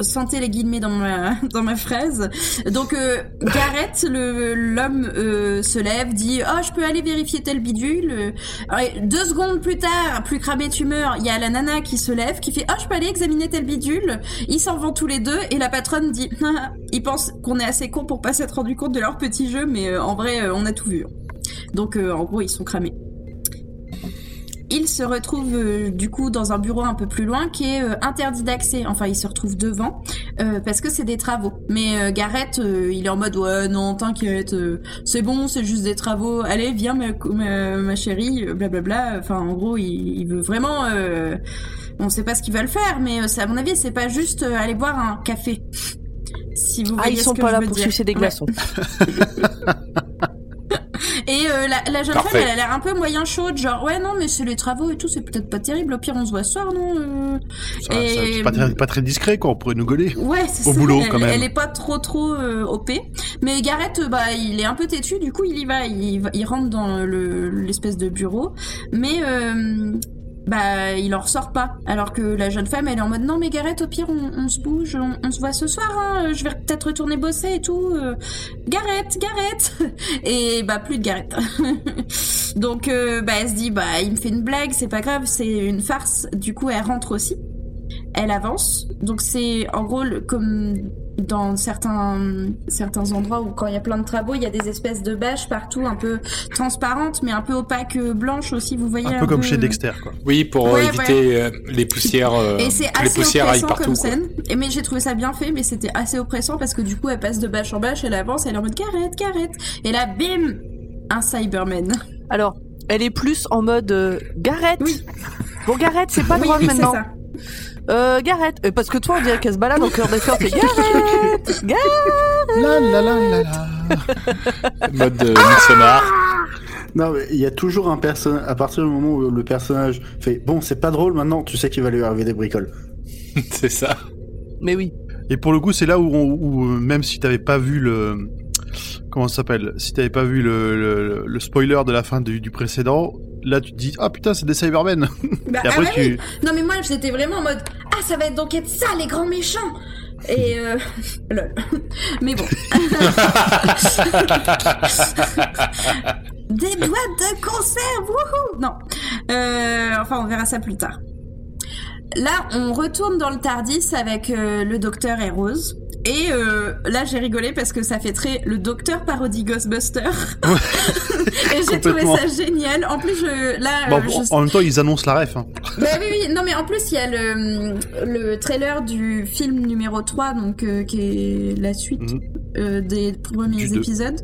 Speaker 5: Sentez les guillemets dans ma <laughs> dans ma phrase. Donc euh, Gareth, l'homme euh, se lève, dit oh je peux aller vérifier tel bidule. Deux secondes plus tard, plus cramé tu meurs. Il y a la nana qui se lève, qui fait oh je peux aller examiner tel bidule. Ils s'en vont tous les deux et la patronne dit <laughs> ils pensent qu'on est assez con pour pas s'être rendu compte de leur petit jeu, mais euh, en vrai euh, on a tout vu. Donc euh, en gros ils sont cramés. Il se retrouve euh, du coup dans un bureau un peu plus loin qui est euh, interdit d'accès. Enfin, il se retrouve devant euh, parce que c'est des travaux. Mais euh, Gareth, euh, il est en mode ouais non t'inquiète, euh, c'est bon, c'est juste des travaux. Allez viens ma, ma, ma chérie, blablabla. Enfin en gros, il, il veut vraiment. Euh, on sait pas ce qu'ils veulent faire, mais euh, à mon avis, c'est pas juste euh, aller boire un café. Si vous
Speaker 4: Ah, ils sont pas là pour sucer des
Speaker 5: Ouais. <laughs> Et euh, la, la jeune
Speaker 2: Parfait.
Speaker 5: femme, elle a l'air un peu moyen chaude, genre ouais non mais c'est les travaux et tout, c'est peut-être pas terrible. Au pire on se voit ce soir, non euh
Speaker 3: Ça- ça-
Speaker 5: Et-
Speaker 3: C'est pas, très- pas très discret, quoi. On pourrait nous gauler.
Speaker 5: Ouais, c'est
Speaker 3: Au
Speaker 5: ça.
Speaker 3: boulot,
Speaker 5: elle,
Speaker 3: quand même.
Speaker 5: elle est pas trop trop euh, OP. Mais Gareth, euh, bah, il est un peu têtu. Du coup, il y va. Il, rentre dans le l'espèce de bureau, mais euh, bah, il en ressort pas. Alors que la jeune femme, elle est en mode non, mais Gareth, au pire, on, se bouge, on, se voit ce soir. Hein, je vais peut-être retourner bosser et tout. euh, Gareth, Gareth. <laughs> Et bah, plus de Gareth. <laughs> Donc, euh, bah, elle se dit, bah, il me fait une blague, c'est pas grave, c'est une farce. Du coup, elle rentre aussi elle avance. Donc c'est en gros comme dans certains certains endroits où quand il y a plein de travaux, il y a des espèces de bâches partout un peu transparentes mais un peu opaques euh, blanches aussi, vous voyez
Speaker 3: Un peu comme chez Dexter, quoi.
Speaker 2: Oui, pour euh,
Speaker 5: Ouais,
Speaker 2: éviter euh, les poussières. euh,
Speaker 5: Et c'est
Speaker 2: que les
Speaker 5: assez
Speaker 2: poussières
Speaker 5: oppressant
Speaker 2: partout.
Speaker 5: comme
Speaker 2: quoi.
Speaker 5: scène. Et mais j'ai trouvé ça bien fait, mais c'était assez oppressant parce que du coup, elle passe de bâche en bâche, elle avance, elle est en mode Gareth, Gareth. Et là, bim, un Cyberman.
Speaker 4: Alors, elle est plus en mode euh.
Speaker 5: Oui.
Speaker 4: Bon, Gareth, c'est pas
Speaker 5: oui,
Speaker 4: drôle
Speaker 5: oui, c'est
Speaker 4: maintenant.
Speaker 5: ça.
Speaker 4: Euh, Gareth. Euh, parce que toi, on dirait qu'elle se balade en cœur des fleurs. C'est Gareth. <laughs> Gareth.
Speaker 3: La la la la la.
Speaker 2: Mode euh, Midsommar.
Speaker 6: Non, mais il y a toujours un personnage. À partir du moment où le personnage fait bon, c'est pas drôle maintenant, tu sais qu'il va lui arriver des bricoles. <laughs>
Speaker 2: c'est ça.
Speaker 4: Mais oui.
Speaker 3: Et pour le coup, c'est là où, on- où, euh, même si t'avais pas vu le comment ça s'appelle, si t'avais pas vu le, le, le spoiler de la fin du, du précédent, là tu te dis ah putain c'est des Cybermen.
Speaker 5: Bah,
Speaker 3: Et après
Speaker 5: ah
Speaker 3: tu
Speaker 5: oui. Non mais moi j'étais vraiment en mode ah ça va donc être ça les grands méchants et euh... <laughs> lol. mais bon <laughs> des boîtes de conserve wouhou non euh... enfin on verra ça plus tard là on retourne dans le Tardis avec euh, le docteur et Rose et euh, là j'ai rigolé parce que ça fait très le docteur parodie Ghostbuster <laughs> et j'ai trouvé ça génial en plus je là
Speaker 3: bon,
Speaker 5: euh, je-
Speaker 3: en même temps ils annoncent la ref. Hein.
Speaker 5: bah oui, oui, non mais en plus il y a le, le trailer du film numéro 3, donc euh, qui est la suite euh, des premiers
Speaker 3: Du deux.
Speaker 5: épisodes.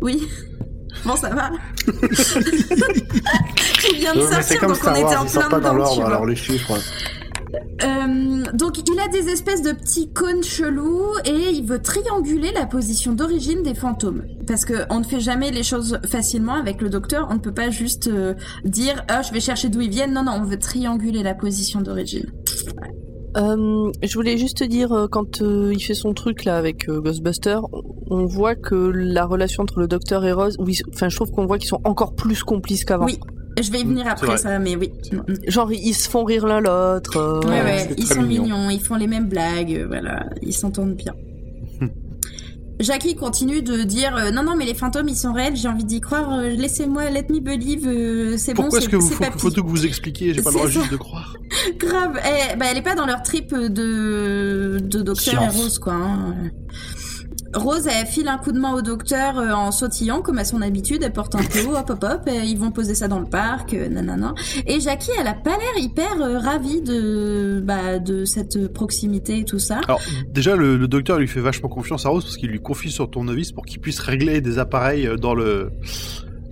Speaker 5: Oui. Bon ça va. <laughs> Qui vient de
Speaker 6: Ouais,
Speaker 5: sortir, donc on
Speaker 6: Star
Speaker 5: était
Speaker 6: Wars,
Speaker 5: en plein dedans, tu
Speaker 6: alors les chiffres.
Speaker 5: Euh, donc il a des espèces de petits cônes chelous et il veut trianguler la position d'origine des fantômes. Parce que on ne fait jamais les choses facilement avec le docteur, on ne peut pas juste euh, dire ah je vais chercher d'où ils viennent. Non non, on veut trianguler la position d'origine.
Speaker 4: Euh, je voulais juste te dire, quand euh, il fait son truc là avec euh, Ghostbuster, on- on voit que la relation entre le docteur et Rose, oui, enfin je trouve qu'on voit qu'ils sont encore plus complices qu'avant.
Speaker 5: Oui, je vais y venir après ça, mais oui.
Speaker 4: Genre ils se font rire l'un l'autre. euh,
Speaker 5: Ouais,
Speaker 2: Ouais,
Speaker 5: ils sont
Speaker 2: mignon.
Speaker 5: mignons, ils font les mêmes blagues, euh, voilà, ils s'entendent bien. <laughs> Jackie continue de dire euh, non non mais les fantômes ils sont réels j'ai envie d'y croire euh, laissez-moi let me believe euh, c'est bon
Speaker 3: Pourquoi
Speaker 5: c'est
Speaker 3: est-ce que vous
Speaker 5: c'est
Speaker 3: faut,
Speaker 5: papy.
Speaker 3: faut tout que vous expliquiez J'ai pas le droit
Speaker 5: ça.
Speaker 3: juste de croire. <laughs>
Speaker 5: grave Eh, bah, elle est pas dans leur trip de de docteur. Rose quoi hein. Rose elle file un coup de main au docteur euh, en sautillant comme à son habitude. Elle porte un <laughs> pot hop hop hop et ils vont poser ça dans le parc euh, nanana. Et Jackie elle a pas l'air hyper euh, ravie de bah de cette proximité et tout ça.
Speaker 3: Alors déjà le, le docteur lui fait vachement confiance à Rose parce qu'il lui confie sur tournevis pour qu'il puisse régler des appareils dans le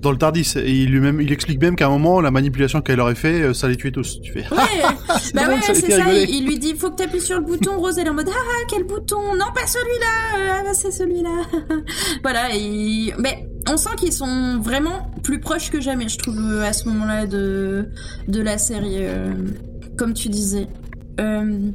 Speaker 3: dans le Tardis et il lui même il explique même qu'à un moment la manipulation qu'elle aurait fait euh, ça les tuait tous. Tu fais
Speaker 5: Ouais, <laughs> bah ouais, c'est ça. Il, il lui dit, faut que t'appuies sur le bouton. Rose, elle est en mode, ah, quel bouton? Non, pas celui-là. Euh, Ah, bah, c'est celui-là. <laughs> voilà. Et... Mais on sent qu'ils sont vraiment plus proches que jamais, je trouve, euh, à ce moment-là de de la série, euh, comme tu disais. Euh,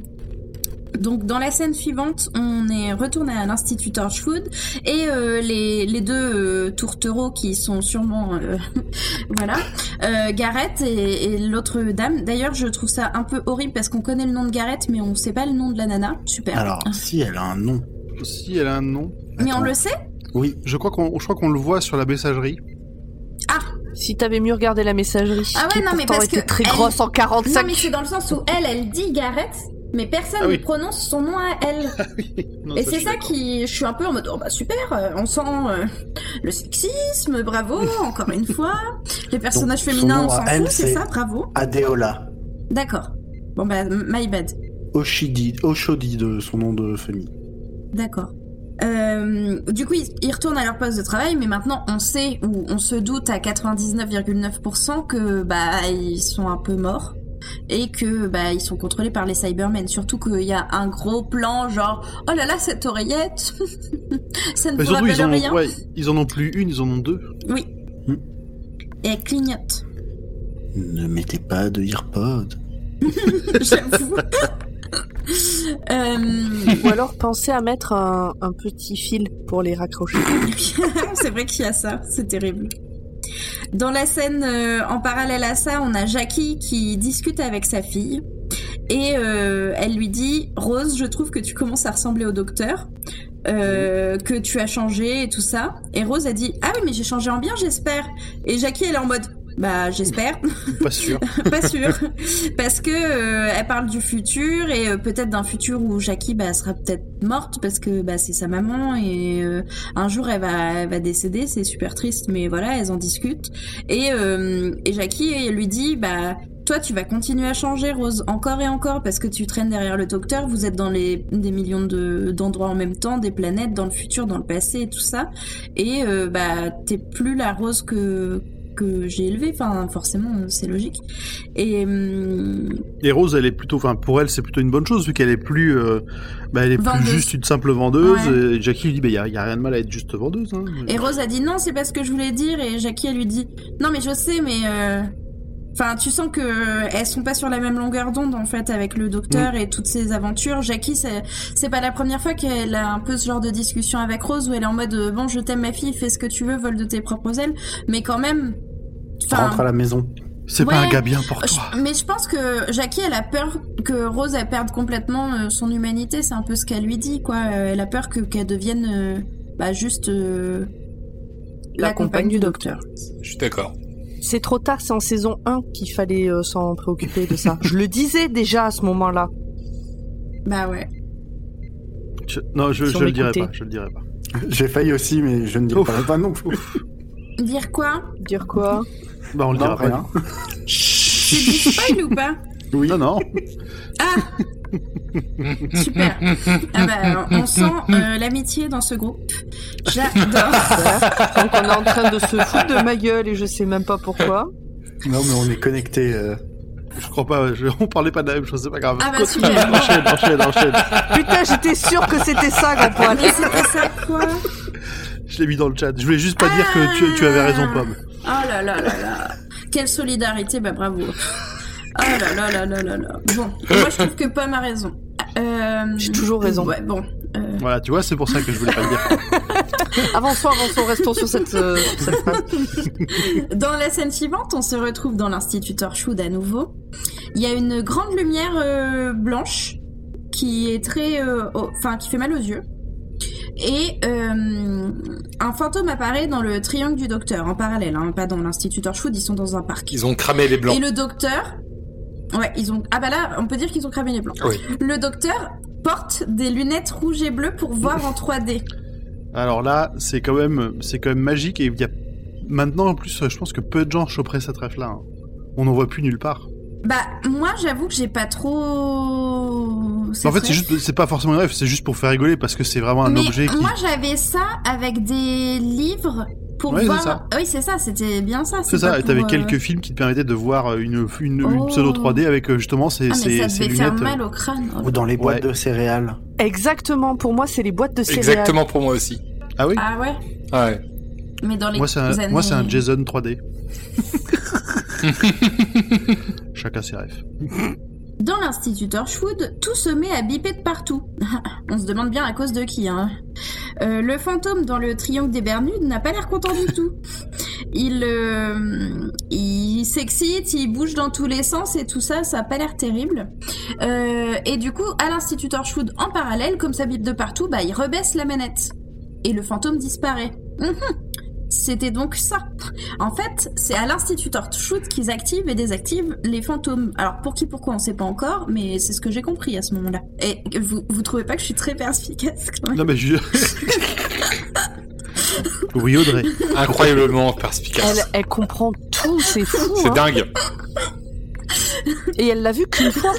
Speaker 5: Donc dans la scène suivante, on est retourné à l'Institut Torchwood et euh, les, les deux euh, tourtereaux qui sont sûrement euh, <laughs> voilà euh, Gareth et, et l'autre dame. D'ailleurs, je trouve ça un peu horrible parce qu'on connaît le nom de Gareth mais on sait pas le nom de la nana. Super.
Speaker 6: Alors, si elle a un nom.
Speaker 3: Si elle a un nom.
Speaker 5: mais on le sait
Speaker 6: Oui,
Speaker 3: Je crois qu'on, je crois qu'on le voit sur la messagerie.
Speaker 4: Si t'avais mieux regardé la messagerie,
Speaker 5: Ah ouais,
Speaker 4: qui
Speaker 5: non, mais parce
Speaker 4: était
Speaker 5: que
Speaker 4: très
Speaker 5: elle-
Speaker 4: grosse en 45.
Speaker 5: Non mais c'est dans le sens où elle, elle dit Gareth, mais personne
Speaker 3: Ah oui.
Speaker 5: ne prononce son nom à elle. <laughs>
Speaker 3: Non,
Speaker 5: Et c'est ça qui, je suis un peu en mode, oh bah super, euh, on sent euh, le sexisme, bravo, <laughs> encore une fois. Les personnages
Speaker 6: Donc,
Speaker 5: féminins, on s'en fout, c'est ça, bravo.
Speaker 6: Adeola.
Speaker 5: D'accord. Bon bah, my bad.
Speaker 6: Oshidi, Oshodi de son nom de famille.
Speaker 5: D'accord. Euh, du coup, ils, ils retournent à leur poste de travail, mais maintenant on sait ou on se doute à 99,9% que bah ils sont un peu morts et que bah ils sont contrôlés par les Cybermen. Surtout qu'il y a un gros plan genre oh là là cette oreillette, <laughs> ça ne vous
Speaker 3: surtout,
Speaker 5: rappelle
Speaker 3: ils en,
Speaker 5: rien.
Speaker 3: ont, ouais, ils en ont plus une, ils en ont deux.
Speaker 5: Oui.
Speaker 6: Hmm.
Speaker 5: Et elle clignote.
Speaker 6: Ne mettez pas de earpod. <laughs>
Speaker 5: J'avoue. <laughs> Euh,
Speaker 4: Ou alors pensez à mettre un, un petit fil pour les raccrocher.
Speaker 5: c'est vrai qu'il y a ça, c'est terrible. Dans la scène euh, en parallèle à ça, on a Jackie qui discute avec sa fille et euh, elle lui dit Rose, je trouve que tu commences à ressembler au docteur, euh, que tu as changé et tout ça. Et Rose a dit Ah oui, mais j'ai changé en bien, j'espère. Et Jackie, elle est en mode Bah, j'espère.
Speaker 3: Pas sûr. <laughs>
Speaker 5: pas sûr parce que euh, elle parle du futur et euh, peut-être d'un futur où Jackie bah sera peut-être morte parce que bah c'est sa maman et euh, un jour elle va elle va décéder c'est super triste mais voilà elles en discutent et euh, et Jackie elle lui dit bah toi, tu vas continuer à changer, Rose, encore et encore, parce que tu traînes derrière le docteur. Vous êtes dans les des millions de d'endroits en même temps, des planètes, dans le futur, dans le passé, et tout ça. Et euh, bah, t'es plus la Rose que que j'ai élevée. Enfin, forcément, c'est logique. Et hum,
Speaker 3: Et Rose, elle est plutôt, enfin, pour elle, c'est plutôt une bonne chose vu qu'elle est plus, euh, bah, elle est
Speaker 5: Vendeuse.
Speaker 3: plus juste une simple vendeuse.
Speaker 5: Ouais.
Speaker 3: Et Jackie lui dit, bah, y a, y a rien de mal à être juste vendeuse. Hein.
Speaker 5: Et Rose a dit non, c'est pas ce que je voulais dire. Et Jackie, elle lui dit non, mais je sais, mais. euh, Enfin, tu sens que euh, elles sont pas sur la même longueur d'onde en fait avec le docteur et toutes ses aventures. Jackie, c'est c'est pas la première fois qu'elle a un peu ce genre de discussion avec Rose où elle est en mode euh, bon, je t'aime ma fille, fais ce que tu veux, vole de tes propres ailes, mais quand même. Enfin,
Speaker 6: Rentre à la maison.
Speaker 3: C'est pas un gars bien pour
Speaker 5: je-
Speaker 3: toi.
Speaker 5: mais je pense que Jackie, elle a peur que Rose elle perde complètement euh, son humanité. C'est un peu ce qu'elle lui dit, quoi. Euh, elle a peur que qu'elle devienne euh, bah, juste euh,
Speaker 4: La compagne du docteur.
Speaker 2: Je suis d'accord.
Speaker 4: C'est trop tard, c'est en saison 1 qu'il fallait euh, s'en préoccuper de ça. Je le disais déjà à ce moment-là.
Speaker 5: Bah ouais.
Speaker 3: Je- non, je,
Speaker 4: Si
Speaker 3: je le dirai pas. Je le dirai pas.
Speaker 6: J'ai failli aussi, mais je ne dirai pas, pas non. <laughs>
Speaker 5: Dire quoi?
Speaker 4: Dire quoi?
Speaker 3: Bah, on le dira
Speaker 6: rien.
Speaker 5: C'est du spoil ou pas?
Speaker 6: Oui.
Speaker 3: Non, non.
Speaker 5: Ah Super. Ah bah, on sent euh, l'amitié dans ce groupe. J'adore. <laughs>
Speaker 4: Donc on est en train de se foutre de ma gueule et je sais même pas pourquoi.
Speaker 6: Non, mais on est connecté. euh.
Speaker 3: Je crois pas. je- on parlait pas de la même chose, c'est pas grave.
Speaker 5: Ah bah,
Speaker 3: Continue,
Speaker 5: super.
Speaker 3: enchaîne, enchaîne, enchaîne.
Speaker 4: Putain, j'étais sûre que c'était ça, grand poil.
Speaker 5: Mais c'était ça quoi?
Speaker 3: Je l'ai mis dans le chat. Je voulais juste pas dire que tu, tu avais raison, Pomme.
Speaker 5: Oh là là là là. Quelle solidarité, bah bravo. Oh là là là là là là. Bon, moi je trouve que Pomme a raison. Euh,
Speaker 4: J'ai toujours raison.
Speaker 5: Ouais, bon. euh,
Speaker 3: Voilà, tu vois, c'est pour ça que je voulais pas le dire. <laughs>
Speaker 4: Avançons, avançons, restons sur cette, euh, sur cette phrase.
Speaker 5: Dans la scène suivante, on se retrouve dans l'Institut Torchwood à nouveau. Il y a une grande lumière euh, blanche qui est très, euh, enfin, qui fait mal aux yeux. Et euh, un fantôme apparaît dans le triangle du docteur, en parallèle, hein, pas dans l'Institut Torchwood, ils sont dans un parc.
Speaker 2: Ils ont cramé les blancs.
Speaker 5: Et le docteur, ouais, ils ont, ah bah là, on peut dire qu'ils ont cramé les blancs.
Speaker 2: Oui.
Speaker 5: Le docteur porte des lunettes rouges et bleues pour voir en 3D.
Speaker 3: Alors là, c'est quand même, c'est quand même magique et il y a maintenant en plus, je pense que peu de gens choperaient cette ref là. hein. On n'en voit plus nulle part.
Speaker 5: Bah, moi, j'avoue que j'ai pas trop.
Speaker 3: En fait, c'est juste, c'est pas forcément une ref, c'est juste pour faire rigoler parce que c'est vraiment un
Speaker 5: Mais
Speaker 3: objet qui.
Speaker 5: moi, j'avais ça avec des livres pour
Speaker 3: Ouais,
Speaker 5: voir.
Speaker 3: ça.
Speaker 5: Oui, c'est ça, c'était bien ça.
Speaker 3: C'est ça, et t'avais
Speaker 5: euh,
Speaker 3: quelques films qui te permettaient de voir une, une, une
Speaker 5: Oh.
Speaker 3: pseudo 3D avec euh, justement ces,
Speaker 5: Ah,
Speaker 3: ces,
Speaker 5: ça
Speaker 3: ces
Speaker 5: devait faire
Speaker 3: lunettes.
Speaker 5: mal au crâne. Oh.
Speaker 6: Ou dans les boîtes
Speaker 3: Ouais.
Speaker 6: de céréales.
Speaker 4: Exactement, pour moi, c'est les boîtes de céréales.
Speaker 2: Exactement pour moi aussi.
Speaker 3: Ah oui?
Speaker 5: Ah ouais?
Speaker 2: Ouais.
Speaker 5: Mais dans les
Speaker 3: Moi, c'est un,
Speaker 5: années...
Speaker 3: moi, c'est un Jason 3D. <laughs> <laughs> Chacun ses refs.
Speaker 5: Dans l'institut Torchwood, tout se met à biper de partout. <laughs> On se demande bien à cause de qui, hein. Euh, le fantôme dans le triangle des Bermudes n'a pas l'air content du tout. Il, euh, il s'excite, il bouge dans tous les sens et tout ça, ça a pas l'air terrible. Euh, et du coup, à l'institut Torchwood, en parallèle, comme ça bip de partout, bah il rebaisse la manette. Et le fantôme disparaît. Mhm. C'était donc ça. En fait, c'est à l'Institut Torchwood qu'ils activent et désactivent les fantômes. Alors pour qui, pourquoi, on sait pas encore, mais c'est ce que j'ai compris à ce moment-là. Et vous, vous trouvez pas que je suis très perspicace quand même?
Speaker 3: Non mais je... <laughs> oui Audrey.
Speaker 2: Incroyablement perspicace.
Speaker 4: Elle, elle comprend tout, c'est fou.
Speaker 2: C'est
Speaker 4: hein.
Speaker 2: dingue.
Speaker 4: Et elle l'a vu qu'une fois. <laughs>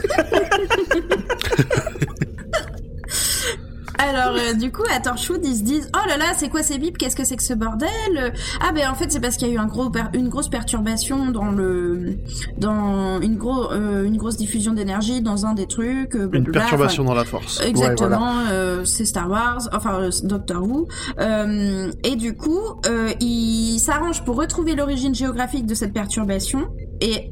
Speaker 5: Alors euh, du coup à Torchwood ils se disent oh là là c'est quoi ces bips? Qu'est-ce que c'est que ce bordel? Ah ben en fait c'est parce qu'il y a eu un gros une grosse perturbation dans le dans une gros euh, une grosse diffusion d'énergie dans un des trucs euh,
Speaker 3: Une perturbation dans la force.
Speaker 5: Exactement euh, c'est Star Wars enfin euh, Doctor Who. Euh, et du coup euh, il s'arrange pour retrouver l'origine géographique de cette perturbation et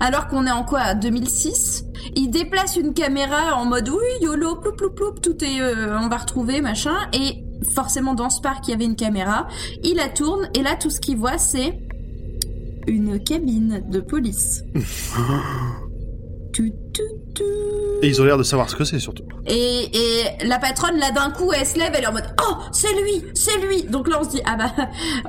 Speaker 5: alors qu'on est en quoi à 2006 il déplace une caméra en mode oui yolo ploup ploup ploup tout est euh, on va retrouver machin. Et forcément dans ce parc il y avait une caméra. Il la tourne et là tout ce qu'il voit c'est une cabine de police. <laughs>
Speaker 3: Et ils ont l'air de savoir ce que c'est surtout.
Speaker 5: Et, et la patronne, là, d'un coup, elle se lève, elle est en mode Oh, c'est lui, c'est lui Donc là, on se dit Ah bah,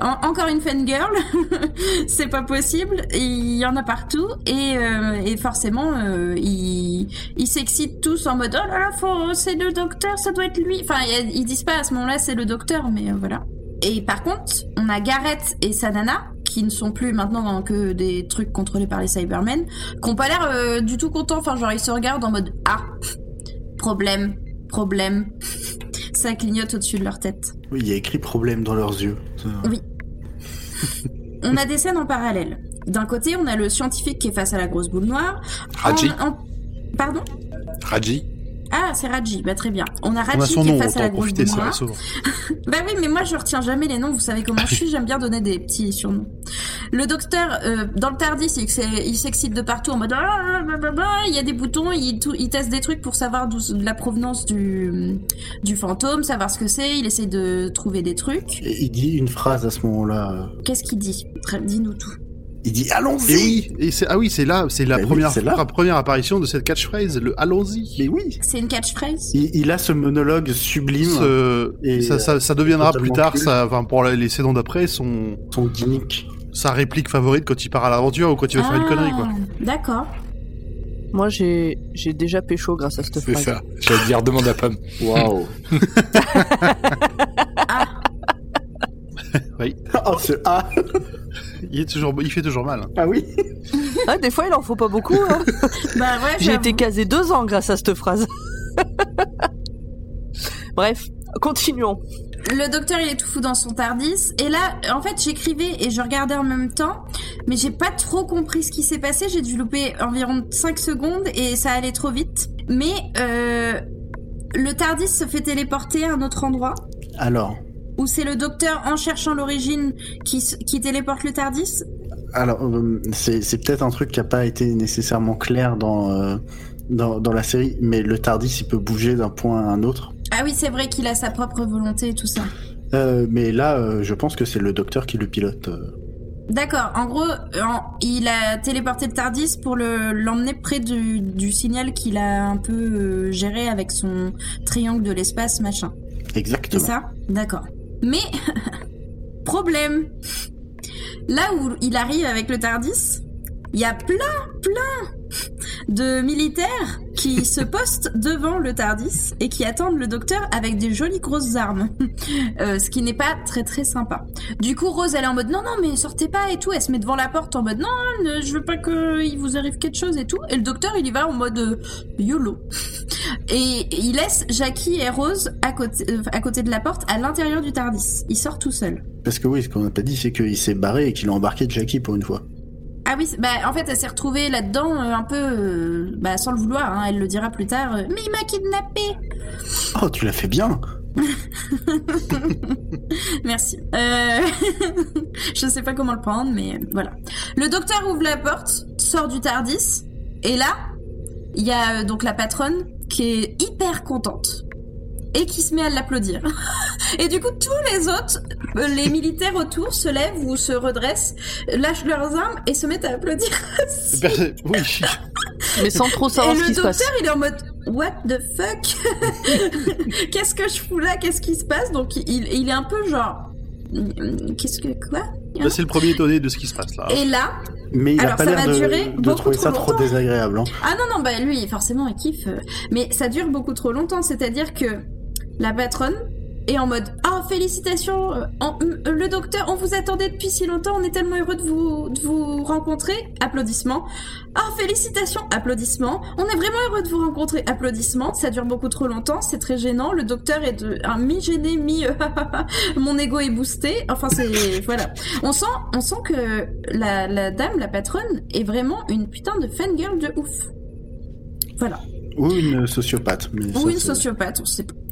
Speaker 5: <laughs> en- encore une fangirl, <laughs> c'est pas possible. Il y en a partout. Et, euh, et forcément, euh, ils ils s'excitent tous en mode Oh là là, faut- c'est le docteur, ça doit être lui. Enfin, ils ils disent pas à ce moment-là, c'est le docteur, mais euh, voilà. Et par contre, on a Gareth et Sadana, qui ne sont plus maintenant que des trucs contrôlés par les Cybermen, qui ont pas l'air euh, du tout contents. Enfin, genre, ils se regardent en mode Ah, problème, problème. <laughs> Ça clignote au-dessus de leur tête.
Speaker 6: Oui, il y a écrit problème dans leurs yeux.
Speaker 5: Oui. <laughs> On a des scènes en parallèle. D'un côté, on a le scientifique qui est face à la grosse boule noire.
Speaker 2: Raji.
Speaker 5: En- en- Pardon?
Speaker 2: Raji.
Speaker 5: Ah, c'est Raji. Bah très bien. On a Raji
Speaker 3: On a son
Speaker 5: qui est face à la
Speaker 3: en
Speaker 5: grosse
Speaker 3: souvent.
Speaker 5: Bah oui, mais moi je retiens jamais les noms, vous savez comment je suis, j'aime bien donner des petits surnoms. Le docteur, euh, dans le Tardis, il, s'excite de partout en mode Ah, blablabla, il y a des boutons, il, tout- il teste des trucs pour savoir d'où la provenance du, du fantôme, savoir ce que c'est, il essaie de trouver des trucs.
Speaker 6: Et il dit une phrase à ce moment-là.
Speaker 5: Qu'est-ce qu'il dit? Dis-nous tout.
Speaker 6: Il dit
Speaker 3: Et
Speaker 6: allons-y
Speaker 3: oui, et c'est ah oui, c'est là, c'est la
Speaker 6: oui,
Speaker 3: première
Speaker 6: c'est là.
Speaker 3: première apparition de cette catchphrase, le allons-y.
Speaker 6: Mais oui
Speaker 5: C'est une catchphrase
Speaker 6: il, il a ce monologue sublime,
Speaker 3: Ce-
Speaker 6: Et,
Speaker 3: ça, ça, ça deviendra
Speaker 6: totalement
Speaker 3: plus tard, ça, enfin pour les saisons d'après, son
Speaker 6: son gimmick.
Speaker 3: sa réplique favorite quand il part à l'aventure ou quand il veut faire une connerie quoi.
Speaker 5: Ah, D'accord.
Speaker 4: Moi, j'ai j'ai déjà pécho grâce à cette
Speaker 2: C'est
Speaker 4: phrase.
Speaker 2: ça. J'allais dire demande à Pomme.
Speaker 6: Waouh <laughs>
Speaker 3: Oui. <laughs>
Speaker 6: Oh, ce ah
Speaker 3: Il est toujours, il fait toujours mal.
Speaker 6: Ah oui <laughs>
Speaker 4: Ah, des fois, il en faut pas beaucoup. Hein. <laughs>
Speaker 5: Bah ouais,
Speaker 4: J'ai été casé deux ans grâce à cette phrase. <laughs> Bref, continuons.
Speaker 5: Le docteur il est tout fou dans son Tardis et là en fait j'écrivais et je regardais en même temps mais j'ai pas trop compris ce qui s'est passé j'ai dû louper environ 5 secondes et ça allait trop vite mais euh, le Tardis se fait téléporter à un autre endroit
Speaker 6: Alors,
Speaker 5: ou c'est le docteur en cherchant l'origine qui, téléporte le Tardis?
Speaker 6: Alors euh, c'est c'est peut-être un truc qui a pas été nécessairement clair dans, euh, dans, dans la série, mais le Tardis, il peut bouger d'un point à un autre.
Speaker 5: Ah oui c'est vrai qu'il a sa propre volonté et tout ça
Speaker 6: Euh, mais là, euh, je pense que c'est le docteur qui le pilote.
Speaker 5: D'accord, en gros, il a téléporté le Tardis pour le- l'emmener près du, du signal qu'il a un peu géré avec son triangle de l'espace, machin. C'est
Speaker 6: Exactement.
Speaker 5: ça? D'accord. Mais, <laughs> problème. Là où il arrive avec le Tardis, il y a plein, plein de militaires qui <laughs> se postent devant le Tardis et qui attendent le docteur avec des jolies grosses armes. <laughs> Euh, ce qui n'est pas très très sympa. Du coup, Rose, elle est en mode non, non, mais sortez pas et tout. Elle se met devant la porte en mode non, ne- je veux pas qu'il vous arrive quelque chose et tout. Et le docteur, il y va en mode euh, YOLO. <laughs> Et il laisse Jackie et Rose à côté, euh, à côté de la porte, à l'intérieur du Tardis. Il sort tout seul.
Speaker 6: Parce que oui, ce qu'on n'a pas dit, c'est qu'il s'est barré et qu'il a embarqué Jackie pour une fois.
Speaker 5: Ah oui, bah en fait, elle s'est retrouvée là-dedans euh, un peu, euh, bah sans le vouloir. Hein, elle le dira plus tard. euh, mais il m'a kidnappé.
Speaker 6: Oh, tu l'as fait bien <laughs>
Speaker 5: Merci. Euh... <laughs> je sais pas comment le prendre, mais voilà. Le docteur ouvre la porte, sort du Tardis, et là, il y a euh, donc la patronne qui est hyper contente et qui se met à l'applaudir. Et du coup, tous les autres, les militaires autour se lèvent ou se redressent, lâchent leurs armes et se mettent à applaudir. aussi.
Speaker 3: Perso- Oui. <laughs>
Speaker 4: Mais sans trop savoir
Speaker 5: Et
Speaker 4: ce
Speaker 5: le
Speaker 4: qui se
Speaker 5: docteur,
Speaker 4: passe.
Speaker 5: il est en mode What the fuck? <laughs> Qu'est-ce que je fous là? Qu'est-ce qui se passe? Donc il, il est un peu genre Qu'est-ce que quoi?
Speaker 3: Là, c'est le premier étonné de ce qui se passe là.
Speaker 5: Et là,
Speaker 6: Mais il a
Speaker 5: Alors,
Speaker 6: pas
Speaker 5: ça
Speaker 6: l'air
Speaker 5: va
Speaker 6: de,
Speaker 5: durer
Speaker 6: de
Speaker 5: beaucoup
Speaker 6: trouver ça
Speaker 5: trop
Speaker 6: trop
Speaker 5: longtemps.
Speaker 6: désagréable. hein.
Speaker 5: ah non non bah lui forcément il kiffe, mais ça dure beaucoup trop longtemps. C'est-à-dire que la patronne est en mode Ah félicitations, euh, en- euh, le docteur, on vous attendait depuis si longtemps, on est tellement heureux de vous de vous rencontrer. Applaudissements. Ah félicitations, applaudissements. On est vraiment heureux de vous rencontrer. Applaudissements. Ça dure beaucoup trop longtemps, c'est très gênant. Le docteur est de, un mi gêné, mi euh, <laughs> mon ego est boosté. Enfin c'est voilà. On sent on sent que la, la dame, la patronne, est vraiment une putain de fangirl de ouf. Voilà.
Speaker 6: Ou une sociopathe. Mais
Speaker 5: Ou
Speaker 6: ça,
Speaker 5: une sociopathe, on sait pas.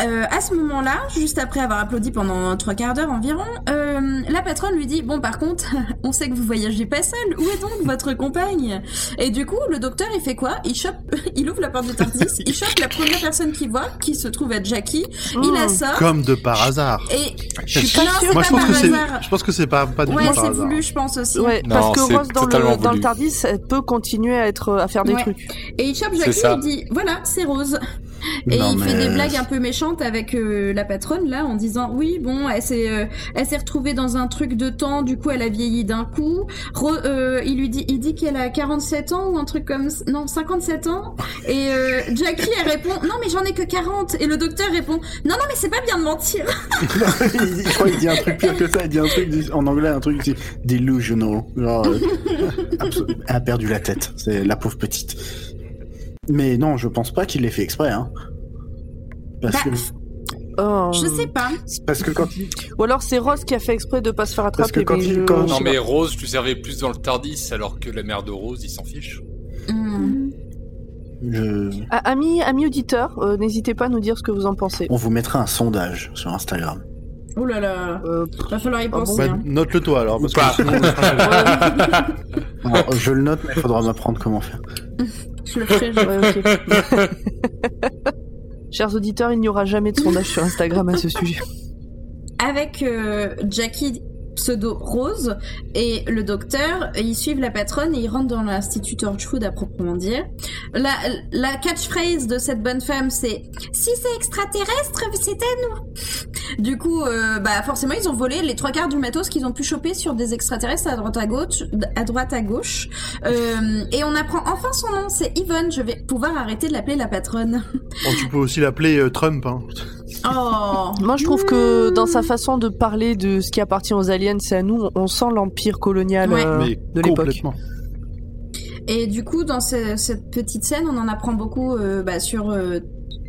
Speaker 5: Euh, à ce moment-là, juste après avoir applaudi pendant trois quarts d'heure environ, euh, la patronne lui dit bon par contre, <laughs> on sait que vous voyagez pas seul. Où est donc votre compagne? Et du coup, le docteur il fait quoi? Il chope, <laughs> il ouvre la porte du Tardis, il chope la première personne qu'il voit, qui se trouve être Jackie, il la
Speaker 4: Mmh.
Speaker 5: sort
Speaker 3: Comme de par hasard.
Speaker 5: et
Speaker 4: Je suis pas
Speaker 5: Non,
Speaker 4: sûre.
Speaker 3: Moi, je pense
Speaker 5: par
Speaker 3: que c'est,
Speaker 5: hasard.
Speaker 3: je pense que c'est pas, pas du
Speaker 5: Ouais,
Speaker 3: tout par
Speaker 5: c'est voulu, je pense aussi.
Speaker 4: Ouais,
Speaker 2: Non,
Speaker 4: parce que Rose dans le, dans le
Speaker 2: voulu.
Speaker 4: Tardis, elle peut continuer à être à faire des
Speaker 5: Ouais.
Speaker 4: trucs.
Speaker 5: Et il chope Jackie et il dit voilà, c'est Rose. Et
Speaker 6: Non,
Speaker 5: il fait des blagues un peu méchantes avec euh, la patronne là en disant oui bon elle s'est euh, elle s'est retrouvée dans un truc de temps du coup elle a vieilli d'un coup euh, il lui dit il dit qu'elle a 47 ans ou un truc comme ça. non 57 ans et Jackie elle répond non mais j'en ai que 40 et le docteur répond non non mais c'est pas bien de mentir <laughs> <laughs>
Speaker 6: il, je crois qu'il dit un truc pire que ça. Il dit un truc en anglais, un truc c'est delusional. Genre, <laughs> a perdu la tête. C'est la pauvre petite. Mais non, je pense pas qu'il l'ait fait exprès. Hein. Parce,
Speaker 5: Bah,
Speaker 6: que,
Speaker 4: Oh.
Speaker 5: je sais pas
Speaker 6: parce que quand il,
Speaker 4: Ou alors c'est Rose qui a fait exprès de pas se faire
Speaker 6: Parce que
Speaker 4: attraper.
Speaker 6: quand
Speaker 4: mais
Speaker 6: il- quand-
Speaker 2: Non mais Rose, tu servais plus dans le Tardis alors que la mère de Rose, il s'en fiche.
Speaker 5: Hmm.
Speaker 6: je,
Speaker 4: Ah, amis, amis auditeurs, euh, n'hésitez pas à nous dire ce que vous en pensez.
Speaker 6: on vous mettra un sondage sur Instagram.
Speaker 5: oh là là
Speaker 4: Euh,
Speaker 5: va falloir y
Speaker 4: bon
Speaker 5: penser
Speaker 3: Bah,
Speaker 5: hein.
Speaker 3: note-le toi alors, parce
Speaker 2: pas.
Speaker 3: que sinon, on <laughs>
Speaker 6: je le note, mais il faudra m'apprendre comment faire.
Speaker 5: je le ferai je-
Speaker 4: ouais, ok. <laughs> <laughs> Chers auditeurs, il n'y aura jamais de sondage sur Instagram à ce sujet.
Speaker 5: avec euh, Jackie pseudo Rose et le docteur, ils suivent la patronne et ils rentrent dans l'institut Torchwood à proprement dire. La, la catchphrase de cette bonne femme c'est si c'est extraterrestre, c'est à nous. Du coup, euh, bah forcément ils ont volé les trois quarts du matos qu'ils ont pu choper sur des extraterrestres à droite à gauche, à droite à gauche. Euh, et on apprend enfin son nom, c'est Yvonne. Je vais pouvoir arrêter de l'appeler la patronne.
Speaker 3: Bon, tu peux aussi l'appeler euh, Trump. Hein.
Speaker 5: Oh.
Speaker 4: Moi, je trouve que dans sa façon de parler de ce qui appartient aux aliens, c'est à nous, on sent l'empire colonial
Speaker 5: Ouais.
Speaker 4: euh,
Speaker 3: mais
Speaker 4: de l'époque.
Speaker 5: Et du coup, dans ce- cette petite scène, on en apprend beaucoup euh, bah, sur euh,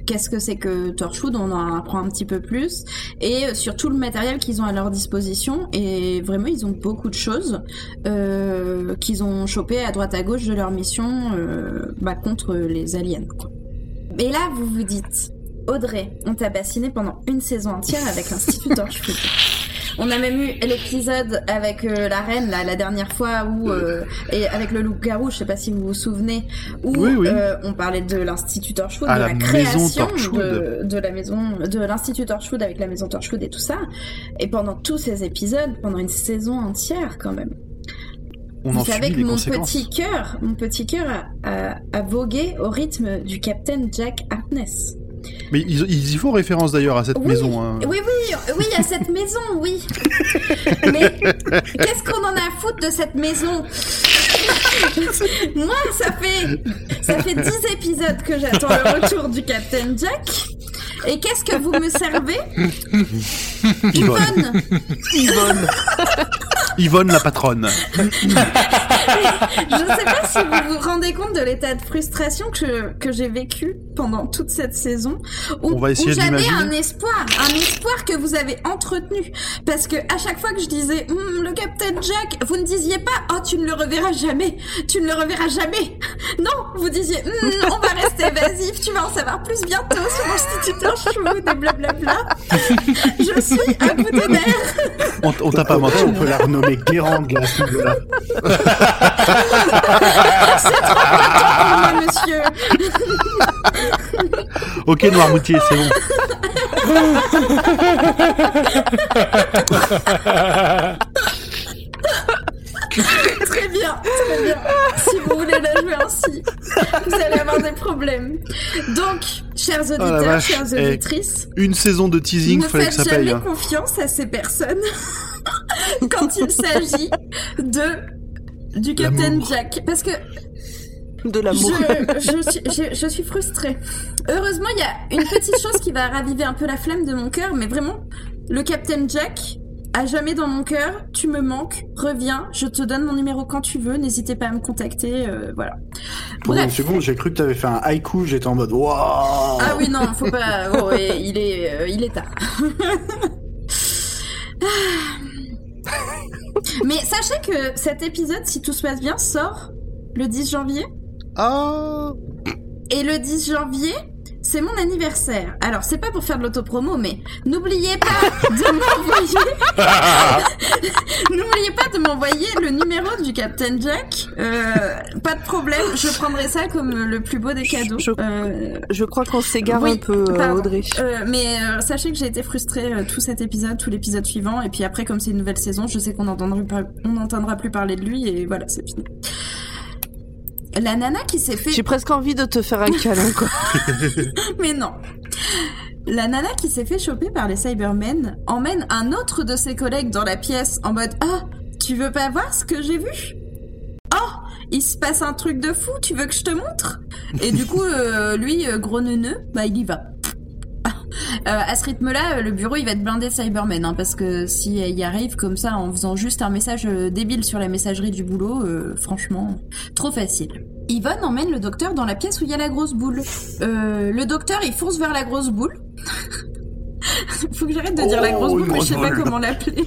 Speaker 5: qu'est-ce que c'est que Torchwood, on en apprend un petit peu plus, et euh, sur tout le matériel qu'ils ont à leur disposition. Et vraiment, ils ont beaucoup de choses euh, qu'ils ont chopé à droite à gauche de leur mission euh, bah, contre les aliens. Quoi. Et là, vous vous dites, Audrey, on t'a bassiné pendant une saison entière avec l'Institut Torchwood. <laughs> On a même eu l'épisode avec euh, la reine là, la dernière fois où euh, et avec le loup-garou, je sais pas si vous vous souvenez, où
Speaker 3: Oui, oui.
Speaker 5: euh, on parlait de l'Institut Torchwood, de
Speaker 3: la
Speaker 5: création de, de la maison de l'Institut Torchwood avec la maison Torchwood et tout ça. Et pendant tous ces épisodes, pendant une saison entière quand même.
Speaker 3: On
Speaker 5: vous savez que mon petit cœur, mon petit cœur a, a, a vogué au rythme du Captain Jack Harkness.
Speaker 3: Mais ils, ils y font référence d'ailleurs à cette
Speaker 5: Oui,
Speaker 3: maison. Hein.
Speaker 5: Oui, oui, oui, à cette <laughs> maison, oui. Mais qu'est-ce qu'on en a à foutre de cette maison? <laughs> Moi, ça fait ça fait dix épisodes que j'attends le retour du Captain Jack. Et qu'est-ce que vous me servez? <laughs>
Speaker 3: Yvonne.
Speaker 5: Yvonne
Speaker 4: Yvonne.
Speaker 3: La patronne.
Speaker 5: Je ne sais pas si vous vous rendez compte de l'état de frustration que, que j'ai vécu pendant toute cette saison où,
Speaker 3: On va essayer
Speaker 5: où j'avais un espoir, un espoir que vous avez entretenu. Parce que à chaque fois que je disais Hum, le Captain Jack, vous ne disiez pas oh tu ne le reverras jamais, tu ne le reverras jamais. Non, vous disiez Hum, on va rester <laughs> évasif, tu vas en savoir plus bientôt sur l'instituteur chou, des blablabla. je suis un bouton d'air.
Speaker 3: On, on t'a pas menti.
Speaker 6: on peut la renommer Guérande, là, à ce niveau-là.
Speaker 5: pour moi, monsieur.
Speaker 3: Ok, Noirmoutier, c'est bon. <laughs> <laughs>
Speaker 5: Très bien, très bien. Si vous voulez la jouer ainsi, vous allez avoir des problèmes. Donc, chers auditeurs,
Speaker 3: Oh la vache,
Speaker 5: chères
Speaker 3: eh,
Speaker 5: auditrices,
Speaker 3: Une saison de teasing,
Speaker 5: ne
Speaker 3: fallait que
Speaker 5: faites
Speaker 3: ça paye.
Speaker 5: jamais
Speaker 3: hein.
Speaker 5: confiance à ces personnes <laughs> quand il s'agit de du Captain. Jack, parce que
Speaker 4: De l'amour.
Speaker 5: je, je, suis- je, je suis frustrée. Heureusement, il y a une petite chose qui va raviver un peu la flamme de mon cœur, mais vraiment, le Captain Jack, à jamais dans mon cœur, tu me manques, reviens, je te donne mon numéro quand tu veux, n'hésitez pas à me contacter, euh, voilà.
Speaker 6: Pendant une
Speaker 5: Bref.
Speaker 6: seconde, j'ai cru que t'avais fait un haïku, j'étais en mode waouh
Speaker 5: Ah oui, non, faut pas. Oh, il est, euh, il est tard. <laughs> Mais sachez que cet épisode, si tout se passe bien, sort le 10 janvier.
Speaker 3: Ah
Speaker 5: Et le 10 janvier, c'est mon anniversaire. Alors, c'est pas pour faire de l'autopromo, mais n'oubliez pas de m'envoyer. <laughs> n'oubliez pas de m'envoyer le numéro du Captain Jack. Euh, pas de problème, je prendrai ça comme le plus beau des cadeaux.
Speaker 4: Je-
Speaker 5: Euh,
Speaker 4: Je crois qu'on s'égare
Speaker 5: Oui,
Speaker 4: un peu, euh,
Speaker 5: pardon.
Speaker 4: Audrey.
Speaker 5: euh, mais sachez que j'ai été frustrée tout cet épisode, tout l'épisode suivant, et puis après, comme c'est une nouvelle saison, je sais qu'on n'entendra pas- on n'entendra plus parler de lui, et voilà, c'est fini. La nana qui s'est fait
Speaker 4: J'ai presque envie de te faire un <laughs> câlin, quoi. <laughs>
Speaker 5: Mais non. La nana qui s'est fait choper par les Cybermen emmène un autre de ses collègues dans la pièce en mode Ah, tu veux pas voir ce que j'ai vu? Oh, il se passe un truc de fou, tu veux que je te montre? Et du coup, euh, lui, euh, gros neuneu, bah il y va. Euh, à ce rythme-là, euh, le bureau il va être blindé de Cybermen, hein, parce que si elle y arrive comme ça en faisant juste un message euh, débile sur la messagerie du boulot, franchement, trop facile. Yvonne emmène le docteur dans la pièce où il y a la grosse boule. Le docteur il fonce vers la grosse boule. <laughs> Faut que j'arrête de dire la grosse
Speaker 6: Oh,
Speaker 5: boule,
Speaker 6: une
Speaker 5: mais je sais
Speaker 6: grosse
Speaker 5: pas
Speaker 6: boule.
Speaker 5: comment l'appeler.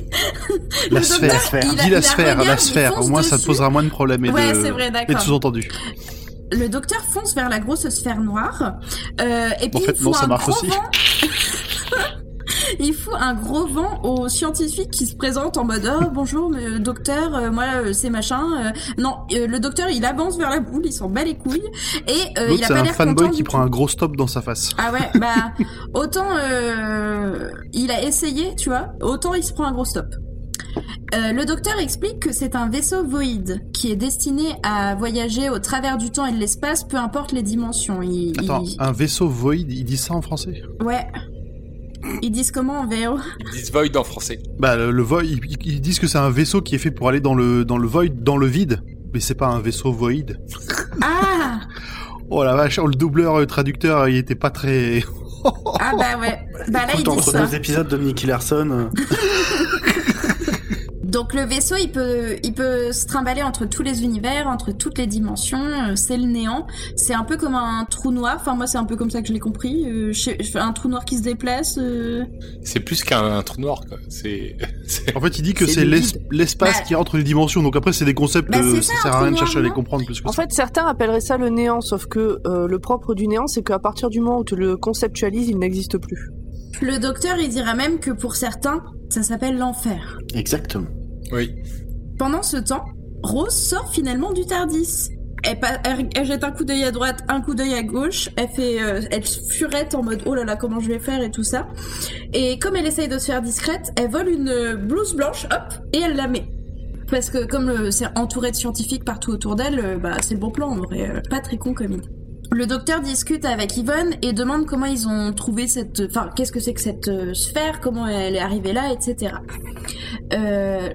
Speaker 3: La sphère. Dis la sphère, la sphère. Au moins, ça te posera moins de problèmes et
Speaker 5: Ouais,
Speaker 3: de,
Speaker 5: c'est vrai,
Speaker 3: et de sous-entendus.
Speaker 5: Le docteur fonce vers la grosse sphère noire. Euh, et puis
Speaker 3: En fait,
Speaker 5: il
Speaker 3: non, ça
Speaker 5: un
Speaker 3: marche
Speaker 5: gros
Speaker 3: aussi.
Speaker 5: vent. <laughs> il fout un gros vent aux scientifiques qui se présentent en mode oh bonjour mais, docteur euh, moi euh, c'est machin euh, non euh, le docteur il avance vers la boule il s'en bat les couilles et euh, il a
Speaker 3: c'est
Speaker 5: pas
Speaker 3: un
Speaker 5: l'air
Speaker 3: fanboy qui prend un gros stop dans sa face.
Speaker 5: Ah ouais, bah <laughs> autant euh, il a essayé, tu vois, autant il se prend un gros stop. Euh, le docteur explique que c'est un vaisseau voïde qui est destiné à voyager au travers du temps et de l'espace, peu importe les dimensions. Il,
Speaker 3: Attends,
Speaker 5: il-
Speaker 3: un vaisseau void, ils disent ça en français
Speaker 5: Ouais. Ils disent comment en VO
Speaker 2: Ils disent Void en français.
Speaker 3: Bah, le, le void, ils, ils disent que c'est un vaisseau qui est fait pour aller dans le, dans le void, dans le vide. Mais c'est pas un vaisseau void.
Speaker 5: Ah
Speaker 3: Oh la vache, le doubleur euh, traducteur, il était pas très...
Speaker 5: Ah bah ouais. Bah là
Speaker 6: Écoute,
Speaker 5: disent
Speaker 6: entre
Speaker 5: ça.
Speaker 6: deux épisodes de Nicky Larson,
Speaker 5: Donc le vaisseau, il peut, il peut se trimballer entre tous les univers, entre toutes les dimensions. euh, C'est le néant. C'est un peu comme un trou noir. Enfin moi, c'est un peu comme ça que je l'ai compris. Euh, un trou noir qui se déplace. euh.
Speaker 2: C'est plus qu'un trou noir, quoi. <laughs> C'est,
Speaker 3: En fait, il dit que
Speaker 5: C'est
Speaker 3: l'espace
Speaker 5: Bah.
Speaker 3: qui est entre les dimensions. Donc après, c'est des concepts,
Speaker 5: Bah,
Speaker 3: euh,
Speaker 5: c'est
Speaker 3: ça
Speaker 5: ça,
Speaker 3: sert à rien de chercher à les comprendre plus que
Speaker 4: En
Speaker 3: ça.
Speaker 4: fait, certains appelleraient ça le néant, sauf que euh, le propre du néant, c'est qu'à partir du moment où tu le conceptualises, il n'existe plus.
Speaker 5: Le docteur, il dira même que pour certains, ça s'appelle l'enfer.
Speaker 6: exactement.
Speaker 5: Pendant ce temps, Rose sort finalement du Tardis. Elle, jette un coup d'œil à droite, un coup d'œil à gauche. Elle fait, euh, elle furette en mode oh là là comment je vais faire et tout ça. Et comme elle essaye de se faire discrète, elle vole une blouse blanche, hop, et elle la met. Parce que comme euh, c'est entouré de scientifiques partout autour d'elle, euh, bah c'est le bon plan en vrai. pas très con comme idée. Le docteur discute avec Yvonne et demande comment ils ont trouvé cette, enfin qu'est-ce que c'est que cette sphère, comment elle est arrivée là, etc. Euh,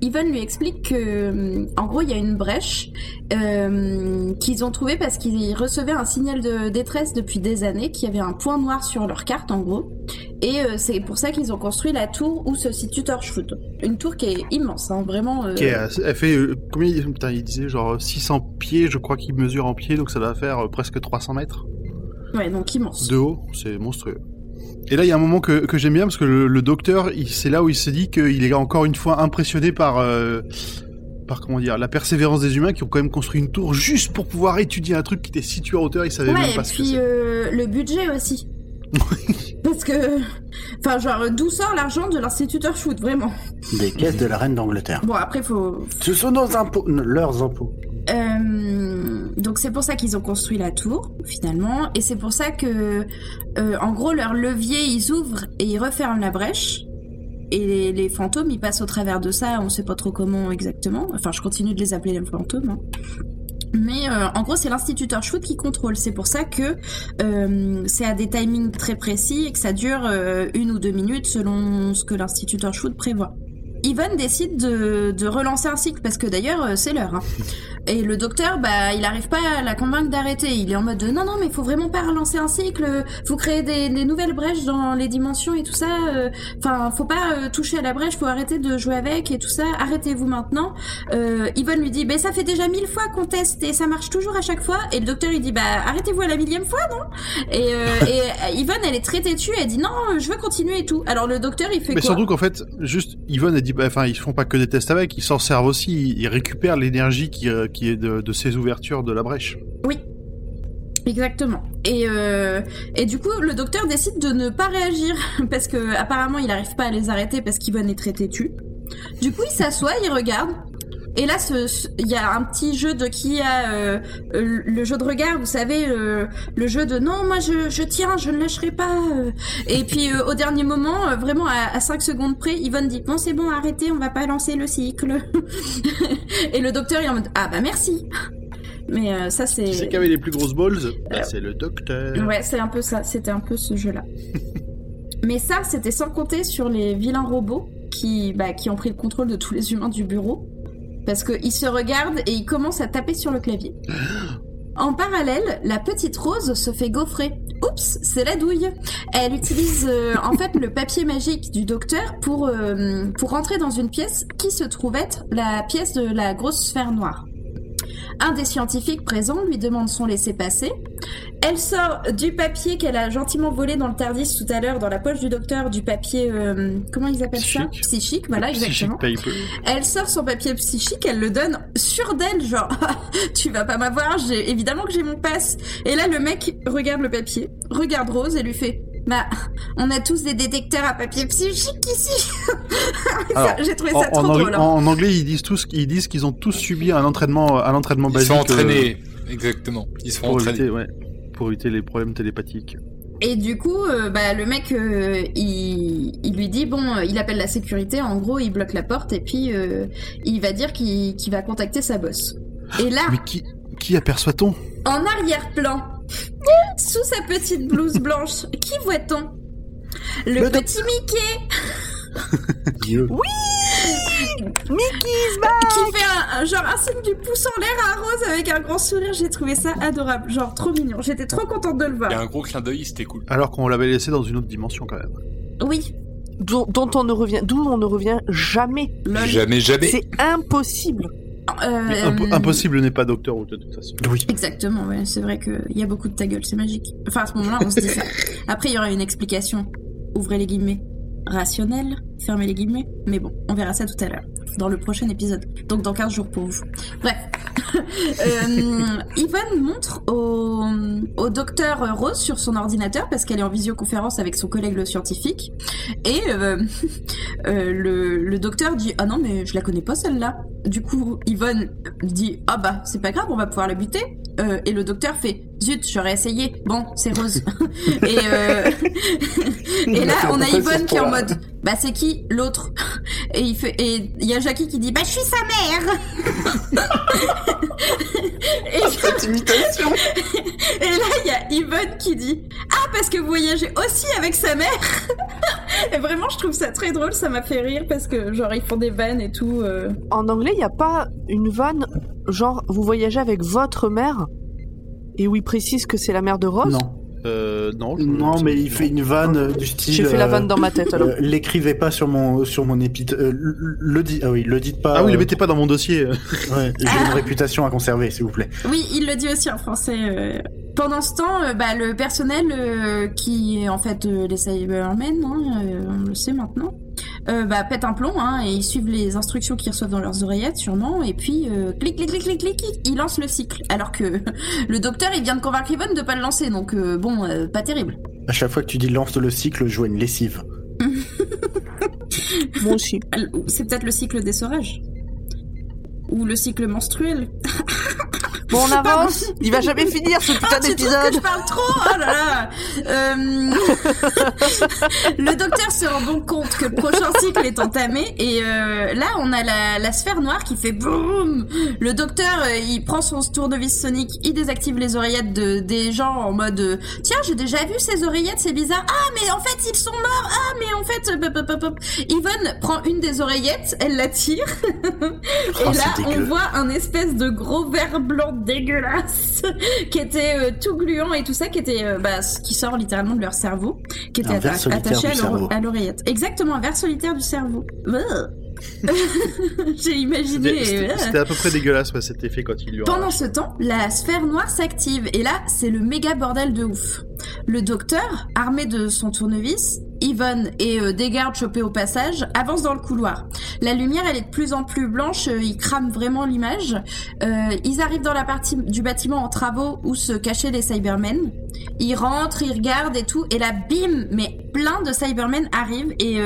Speaker 5: Yvonne lui explique que, en gros, il y a une brèche euh, qu'ils ont trouvée parce qu'ils recevaient un signal de détresse depuis des années, qu'il y avait un point noir sur leur carte, en gros. Et euh, c'est pour ça qu'ils ont construit la tour où se situe Torchwood. Une tour qui est immense, hein, vraiment. euh,
Speaker 3: euh, elle fait combien il- Putain, il disait genre 600 pieds, je crois qu'il mesure en pieds, donc ça doit faire presque 300 mètres.
Speaker 5: Ouais, donc immense.
Speaker 3: De haut, c'est monstrueux. Et là, il y a un moment que, que j'aime bien parce que le, le docteur, c'est là où il se dit qu'il est encore une fois impressionné par, euh, par comment dire, la persévérance des humains qui ont quand même construit une tour juste pour pouvoir étudier un truc qui était situé en hauteur. Ils savaient
Speaker 5: Ouais,
Speaker 3: même
Speaker 5: et
Speaker 3: pas ce que
Speaker 5: puis
Speaker 3: c'est.
Speaker 5: euh, le budget aussi. <laughs> Parce que, enfin, genre, d'où sort l'argent de l'instituteur shoot, vraiment?
Speaker 6: Des caisses de la reine d'Angleterre.
Speaker 5: Bon, après, faut.
Speaker 6: Ce sont nos impôts, leurs impôts.
Speaker 5: Euh, donc, c'est pour ça qu'ils ont construit la tour, finalement. Et c'est pour ça que, euh, en gros, leur levier, ils ouvrent et ils referment la brèche. Et les, les fantômes, ils passent au travers de ça, on sait pas trop comment exactement. Enfin, je continue de les appeler les fantômes. hein. Mais euh, en gros, c'est l'instituteur shoot qui contrôle. C'est pour ça que euh, c'est à des timings très précis et que ça dure euh, une ou deux minutes selon ce que l'instituteur shoot prévoit. Yvonne décide de, de relancer un cycle parce que d'ailleurs euh, c'est l'heure. hein. <laughs> Et le docteur, bah, il arrive pas à la convaincre d'arrêter. Il est en mode de, non non mais faut vraiment pas relancer un cycle. Faut créer des, des nouvelles brèches dans les dimensions et tout ça. euh, Enfin, faut pas euh, toucher à la brèche. Faut arrêter de jouer avec et tout ça. Arrêtez-vous maintenant. Euh, Yvonne lui dit, ben ça fait déjà mille fois qu'on teste et ça marche toujours à chaque fois. Et le docteur il dit, bah arrêtez-vous à la millième fois, non? Et, euh, et <laughs> euh, Yvonne elle est très têtue. Elle dit non, je veux continuer et tout. Alors le docteur il fait
Speaker 3: Mais
Speaker 5: quoi?
Speaker 3: surtout qu'en fait, juste, Yvonne a dit, bah, enfin, ils font pas que des tests avec, ils s'en servent aussi, ils, récupèrent l'énergie qui, euh, qui est de, ces ouvertures de la brèche.
Speaker 5: Exactement. Et, euh, et du coup, le docteur décide de ne pas réagir <laughs> parce que apparemment il n'arrive pas à les arrêter parce qu'Yvonne est très têtue. Du coup, il s'assoit, il regarde. Et là, il y a un petit jeu de qui a euh, le jeu de regard, vous savez, euh, le jeu de non, moi je, je tiens, je ne lâcherai pas. euh. Et puis euh, au dernier moment, euh, vraiment à, à 5 secondes près, Yvonne dit bon c'est bon, arrêtez, on va pas lancer le cycle. <laughs> et le docteur il est en mode ah bah merci. Mais euh, ça c'est.
Speaker 3: Qui c'est qui avait les plus grosses balls Bah, C'est le docteur.
Speaker 5: Ouais, c'est un peu ça, c'était un peu ce jeu-là. <laughs> Mais ça, c'était sans compter sur les vilains robots qui, bah, qui ont pris le contrôle de tous les humains du bureau. Parce qu'ils se regardent et ils commencent à taper sur le clavier. En parallèle, la petite Rose se fait gaufrer. Oups, c'est la douille. Elle utilise euh, en fait le papier magique du docteur pour, euh, pour rentrer dans une pièce qui se trouve être la pièce de la grosse sphère noire. Un des scientifiques présents lui demande son laissez-passer. Elle sort du papier qu'elle a gentiment volé dans le Tardis tout à l'heure, dans la poche du docteur, du papier... euh, comment ils appellent ça?
Speaker 3: Psychique.
Speaker 5: Psychique, voilà, exactement.
Speaker 3: Paper.
Speaker 5: Elle sort son papier psychique, elle le donne sur d'elle, genre <laughs> tu vas pas m'avoir, évidemment que j'ai mon passe. Et là le mec regarde le papier, regarde Rose et lui fait bah on a tous des détecteurs à papier psychique ici. <laughs> J'ai trouvé
Speaker 3: En,
Speaker 5: ça trop
Speaker 3: en
Speaker 5: drôle.
Speaker 3: anglais,
Speaker 5: hein.
Speaker 3: en anglais, ils disent tous, ils disent qu'ils ont tous subi un entraînement, un entraînement
Speaker 2: Ils
Speaker 3: basique.
Speaker 2: sont
Speaker 3: euh,
Speaker 2: entraînés, exactement. Ils sont
Speaker 3: pour
Speaker 2: entraînés.
Speaker 3: éviter, ouais, pour éviter les problèmes télépathiques.
Speaker 5: Et du coup, euh, bah, le mec, euh, il, il lui dit, bon, euh, il appelle la sécurité, en gros, il bloque la porte et puis euh, il va dire qu'il qu'il va contacter sa boss. Et là,
Speaker 3: Mais qui, qui aperçoit-on?
Speaker 5: En arrière-plan, sous sa petite blouse blanche, qui voit-on? Le, petit Mickey
Speaker 6: Dieu.
Speaker 5: qui fait un, un- genre un signe du pouce en l'air à Rose avec un grand sourire. J'ai trouvé ça adorable, genre trop mignon. J'étais trop contente de le
Speaker 2: Il y
Speaker 5: voir.
Speaker 2: a un gros clin d'œil, c'était cool.
Speaker 3: Alors qu'on l'avait laissé dans une autre dimension quand même.
Speaker 5: Oui,
Speaker 4: dont, dont on ne revient, d'où on ne revient jamais.
Speaker 2: Jamais, jamais.
Speaker 4: C'est impossible.
Speaker 5: Euh,
Speaker 3: Mais impo- impossible n'est pas Docteur Who de toute façon.
Speaker 6: Oui.
Speaker 5: Exactement, ouais, c'est vrai qu'il y a beaucoup de ta gueule, c'est magique. Enfin, à ce moment-là, on se dit ça. <laughs> Après, il y aura une explication. Ouvrez les guillemets. Rationnelle, fermez les guillemets. Mais bon, on verra ça tout à l'heure, dans le prochain épisode. Donc dans 15 jours pour vous. Bref. <laughs> euh, Yvonne montre au, docteur Rose sur son ordinateur, parce qu'elle est en visioconférence avec son collègue le scientifique. Et euh, <laughs> euh, le, le docteur dit Ah non, mais je la connais pas celle-là. Du coup, Yvonne dit Ah bah, c'est pas grave, on va pouvoir la buter. Et le docteur fait Zut, j'aurais essayé. Bon, c'est Rose. <laughs> et, euh, <laughs> et là, on a Yvonne qui est en mode Bah, c'est qui l'autre <laughs> Et il fait et il y a Jackie qui dit Bah, je suis sa mère. et,
Speaker 6: Cette imitation
Speaker 5: et là, il y a Yvonne qui dit Ah, parce que vous voyagez aussi avec sa mère Et vraiment, je trouve ça très drôle, ça m'a fait rire parce que, genre, ils font des vannes et tout. euh.
Speaker 4: En anglais, il n'y a pas une vanne, genre, vous voyagez avec votre mère, et où il précise que c'est la mère de Rose.
Speaker 6: Non.
Speaker 3: Euh, non. je-
Speaker 6: Non, mais il fait une vanne euh, du style.
Speaker 4: J'ai fait la
Speaker 6: euh,
Speaker 4: vanne dans ma tête alors.
Speaker 6: euh, L'écrivez pas sur mon sur mon épite. euh, le- le dit. Ah oui, le dites pas.
Speaker 3: Ah oui, le
Speaker 6: euh,
Speaker 3: mettez pas dans mon dossier.
Speaker 6: ouais, J'ai une réputation à conserver, s'il vous plaît.
Speaker 5: Oui, il le dit aussi en français. Pendant ce temps, euh, bah, le personnel euh, qui est en fait euh, les Cybermen, hein, euh, on le sait maintenant, euh, bah, pète un plomb hein, et ils suivent les instructions qu'ils reçoivent dans leurs oreillettes sûrement et puis euh, clic clic clic clic clic ils lancent le cycle alors que <laughs> le docteur il vient de convaincre Yvonne de pas le lancer donc euh, bon euh, pas terrible.
Speaker 6: À chaque fois que tu dis lance le cycle, je vois une lessive. <laughs>
Speaker 4: Moi aussi.
Speaker 5: C'est peut-être le cycle d'essorage ou le cycle menstruel. <laughs>
Speaker 4: Bon, on <laughs> avance. Il va jamais finir ce putain
Speaker 5: Ah, tu trouves que
Speaker 4: d'épisode.
Speaker 5: je parle trop Oh là là Euh, <laughs> Le docteur se rend donc compte que le prochain cycle est entamé et euh, là on a la, la sphère noire qui fait boum. Le docteur euh, il prend son tournevis sonique, il désactive les oreillettes de des gens en mode euh, tiens j'ai déjà vu ces oreillettes c'est bizarre ah mais en fait ils sont morts ah mais en fait pop, pop, pop, pop. Yvonne prend une des oreillettes elle la tire <laughs> et
Speaker 6: Oh,
Speaker 5: là on voit un espèce de gros verre blanc dégueulasse <laughs> qui était euh, tout gluant et tout ça qui était euh, bah, ce qui sort littéralement de leur cerveau qui était atta- attaché à l'oreillette. Exactement un verre solitaire du cerveau. <laughs> J'ai imaginé
Speaker 3: C'était
Speaker 5: euh,
Speaker 3: c'était à peu près dégueulasse ouais, cet effet quand il lui en
Speaker 5: pendant ce temps, la sphère noire s'active. Et là, c'est le méga bordel de ouf. Le docteur, armé de son tournevis, Yvonne et euh, des gardes chopés au passage avancent dans le couloir. La lumière, elle est de plus en plus blanche, euh, ils crament vraiment l'image. Euh, ils arrivent dans la partie du bâtiment en travaux où se cachaient les Cybermen. Ils rentrent, ils regardent et tout, et là, bim, mais plein de Cybermen arrivent et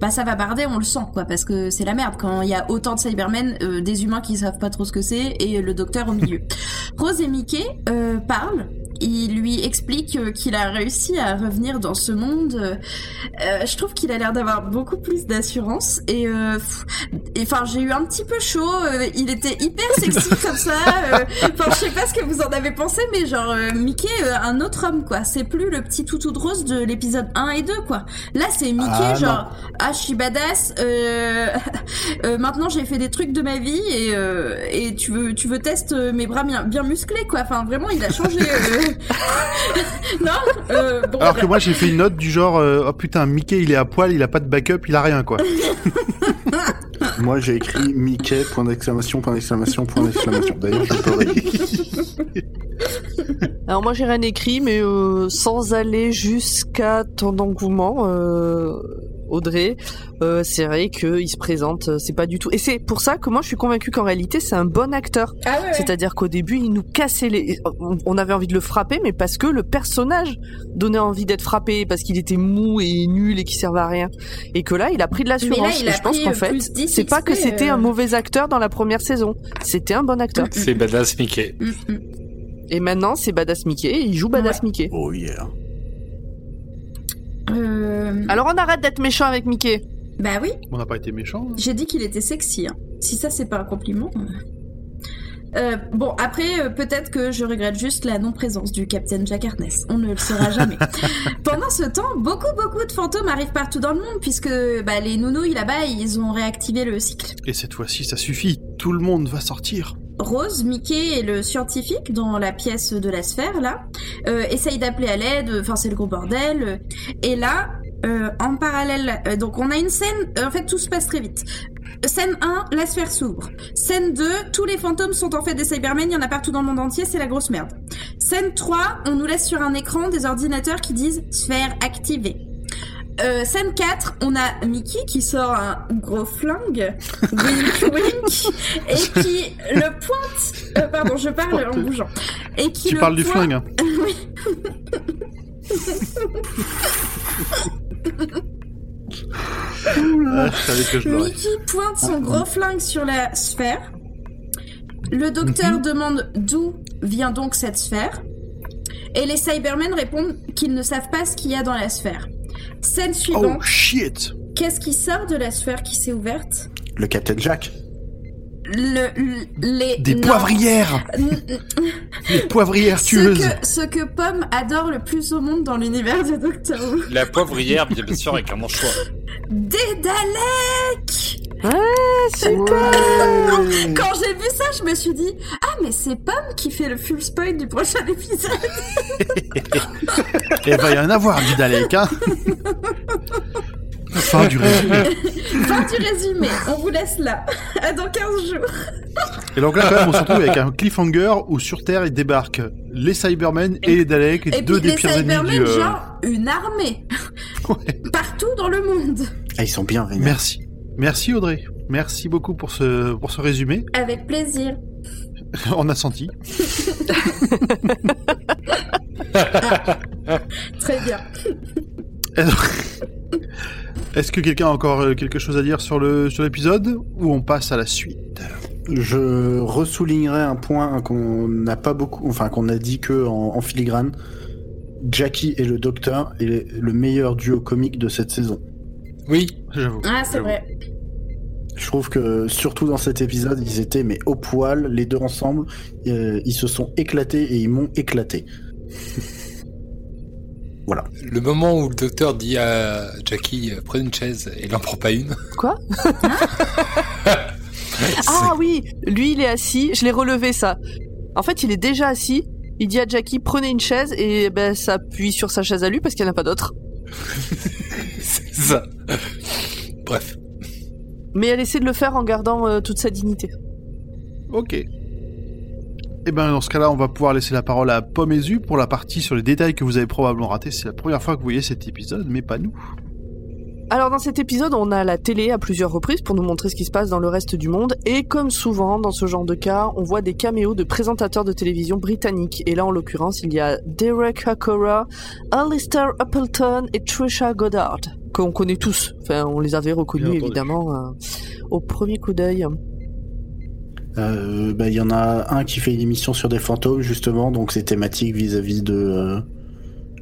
Speaker 5: bah ça va barder, on le sent quoi, parce que c'est la merde quand il y a autant de Cybermen, des humains qui savent pas trop ce que c'est et le docteur au milieu. <laughs> Rose et Mickey parlent. Il lui explique euh, qu'il a réussi à revenir dans ce monde. Euh, je trouve qu'il a l'air d'avoir beaucoup plus d'assurance et euh, enfin j'ai eu un petit peu chaud. euh, il était hyper sexy <laughs> comme ça. Enfin je sais pas ce que vous en avez pensé, mais genre Mickey un autre homme quoi. C'est plus le petit toutou de rose de l'épisode 1 et 2 quoi. Là c'est Mickey
Speaker 6: Ah,
Speaker 5: genre ah je suis badass. <laughs> Maintenant j'ai fait des trucs de ma vie et euh, et tu veux tu veux tester mes bras bien bien musclés quoi. Enfin vraiment il a changé. Euh. non euh, bon,
Speaker 3: Alors que moi j'ai fait une note du genre euh, oh putain Mickey il est à poil, il a pas de backup, il a rien quoi. <laughs>
Speaker 6: Moi, j'ai écrit Mickey, point d'exclamation, point d'exclamation, point d'exclamation. D'ailleurs, je. <laughs>
Speaker 4: Alors moi j'ai rien écrit, mais euh, sans aller jusqu'à ton engouement, euh, Audrey, euh, c'est vrai qu'il se présente, euh, c'est pas du tout. Et c'est pour ça que moi je suis convaincue qu'en réalité c'est un bon acteur.
Speaker 5: Ah ouais, ouais.
Speaker 4: C'est-à-dire qu'au début il nous cassait les, on- avait envie de le frapper, mais parce que le personnage donnait envie d'être frappé, parce qu'il était mou et nul et qui servait à rien. Et que là il a pris de l'assurance. Et je pense qu'en
Speaker 5: euh,
Speaker 4: fait
Speaker 5: plus 10
Speaker 4: c'est pas que c'était
Speaker 5: euh.
Speaker 4: un mauvais acteur dans la première saison, c'était un bon acteur.
Speaker 2: C'est badass Mickey.
Speaker 5: Mm, mm.
Speaker 4: Et maintenant c'est Badass Mickey, et il joue Badass Mickey.
Speaker 6: Oh yeah.
Speaker 5: Euh,
Speaker 4: Alors on arrête d'être méchant avec Mickey.
Speaker 5: Bah oui,
Speaker 3: On n'a pas été méchant. hein.
Speaker 5: j'ai dit qu'il était sexy. hein. Si ça c'est pas un compliment. euh. Euh, bon, après, euh, peut-être que je regrette juste la non-présence du Capitaine Jack Harkness. On ne le saura jamais. <laughs> Pendant ce temps, beaucoup, beaucoup de fantômes arrivent partout dans le monde, puisque bah, les nounouilles là-bas, ils ont réactivé le cycle.
Speaker 3: Et cette fois-ci ça suffit, tout le monde va sortir.
Speaker 5: Rose, Mickey et le scientifique dans la pièce de la sphère là euh, essayent d'appeler à l'aide. Enfin, c'est le gros bordel. Et là, euh, en parallèle, euh, donc on a une scène. euh, en fait, tout se passe très vite. Scène 1, la sphère s'ouvre. Scène 2, tous les fantômes sont en fait des Cybermen, il y en a partout dans le monde entier, c'est la grosse merde. Scène 3, on nous laisse sur un écran des ordinateurs qui disent sphère activée. Euh, scène 4, on a Mickey qui sort un gros flingue, wink <laughs> wink, et qui le pointe, euh, pardon, je parle en bougeant, et qui
Speaker 3: Tu
Speaker 5: le
Speaker 3: parles du flingue. hein. <laughs> Ah, que je l'aurais.
Speaker 5: Mickey pointe son gros flingue sur la sphère. Le docteur demande d'où vient donc cette sphère. Et les Cybermen répondent qu'ils ne savent pas ce qu'il y a dans la sphère. Scène
Speaker 3: Oh
Speaker 5: suivante.
Speaker 3: shit
Speaker 5: Qu'est-ce qui sort de la sphère qui s'est ouverte?
Speaker 6: Le Captain Jack.
Speaker 5: Le, le- les
Speaker 3: Des
Speaker 5: non.
Speaker 3: poivrières. Des poivrières
Speaker 5: ce
Speaker 3: tueuses.
Speaker 5: que, ce que Pomme adore le plus au monde dans l'univers de Doctor Who.
Speaker 2: La poivrière, bien, sûr, avec un manchois.
Speaker 5: Des Daleks.
Speaker 4: Super
Speaker 5: Quand j'ai vu ça, je me suis dit Ah, mais c'est Pomme qui fait le full spoil du prochain épisode.
Speaker 3: Et va y en avoir du Dalek, hein <laughs> Fin du résumé. <laughs>
Speaker 5: Fin du résumé, on vous laisse là. À dans 15 jours.
Speaker 3: Et donc là, quand même, on se retrouve avec un cliffhanger où sur Terre, il débarque les Cybermen et, les Daleks,
Speaker 5: Et
Speaker 3: deux
Speaker 5: puis
Speaker 3: des
Speaker 5: les
Speaker 3: pires ennemis
Speaker 5: Cybermen,
Speaker 3: du. euh,
Speaker 5: genre une armée. <laughs> Partout dans le monde.
Speaker 6: Ah, ils sont bien vénères.
Speaker 3: Merci. Merci Audrey. Merci beaucoup pour ce, pour ce résumé.
Speaker 5: Avec plaisir. <laughs>
Speaker 3: On a senti.
Speaker 5: Très bien.
Speaker 3: Est-ce que quelqu'un a encore euh, quelque chose à dire sur le sur l'épisode ou on passe à la suite?
Speaker 6: Je ressoulignerai un point qu'on n'a pas beaucoup, enfin qu'on a dit que en, en filigrane. Jackie et le Docteur est le meilleur duo comique de cette saison.
Speaker 2: Oui,
Speaker 3: J'avoue.
Speaker 5: Ah, c'est vrai.
Speaker 6: Je trouve que surtout dans cet épisode, ils étaient mais au poil, les deux ensemble, euh, ils se sont éclatés et ils m'ont éclaté. Voilà.
Speaker 2: le moment où le docteur dit à Jackie euh, prenez une chaise et il en prend pas une.
Speaker 4: Quoi? <laughs> Ah oui, lui il est assis, je l'ai relevé ça. En fait, il est déjà assis, il dit à Jackie prenez une chaise et ben ça appuie sur sa chaise à lui parce qu'il n'y en a pas d'autre. <laughs>
Speaker 2: C'est ça. Bref.
Speaker 4: Mais elle essaie de le faire en gardant euh, toute sa dignité.
Speaker 3: Ok. Eh ben dans ce cas-là, on va pouvoir laisser la parole à Pomme et Zu pour la partie sur les détails que vous avez probablement ratés. C'est la première fois que vous voyez cet épisode, mais pas nous.
Speaker 4: Alors dans cet épisode, on a la télé à plusieurs reprises pour nous montrer ce qui se passe dans le reste du monde. Et comme souvent dans ce genre de cas, on voit des caméos de présentateurs de télévision britanniques. Et là en l'occurrence, il y a Derek Hakora, Alistair Appleton et Trisha Goddard, qu'on connaît tous. Enfin, on les avait
Speaker 3: Bien
Speaker 4: reconnus évidemment euh, au premier coup d'œil.
Speaker 6: Euh, bah, Il y en a un qui fait une émission sur des fantômes, justement, donc c'est thématique vis-à-vis de, euh,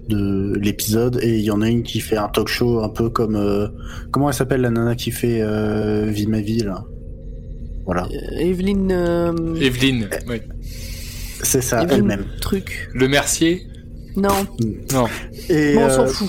Speaker 6: de l'épisode. Et il y en a une qui fait un talk show un peu comme. euh, comment elle s'appelle la nana qui fait euh, Vie ma vie, là? Voilà,
Speaker 4: Euh, Evelyn, euh,
Speaker 2: Evelyne, oui.
Speaker 6: c'est ça, elle-même.
Speaker 4: truc.
Speaker 2: Le Mercier?
Speaker 4: Non,
Speaker 2: Non.
Speaker 6: Et,
Speaker 4: bon, on s'en
Speaker 6: euh,
Speaker 4: fout.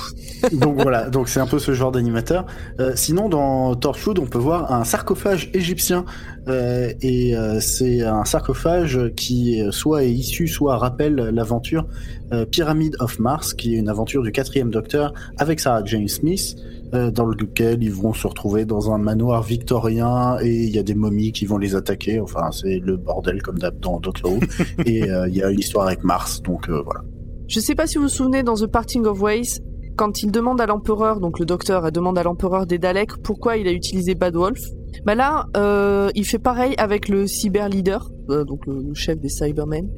Speaker 4: <laughs>
Speaker 6: donc voilà, donc c'est un peu ce genre d'animateur. Euh, sinon, dans Torchwood, on peut voir un sarcophage égyptien, euh, et euh, c'est un sarcophage qui euh, soit est issu, soit rappelle l'aventure euh, Pyramid of Mars, qui est une aventure du quatrième Docteur avec Sarah Jane Smith, euh, dans lequel ils vont se retrouver dans un manoir victorien et il y a des momies qui vont les attaquer. Enfin, c'est le bordel comme d'hab dans Doctor Who. <laughs> et euh, il y a une histoire avec Mars, donc euh, voilà.
Speaker 4: Je sais pas si vous vous souvenez dans The Parting of Ways, quand il demande à l'empereur, donc le docteur elle demande à l'empereur des Daleks pourquoi il a utilisé Bad Wolf. Bah là, euh, il fait pareil avec le cyber leader, euh, donc le, le chef des Cybermen,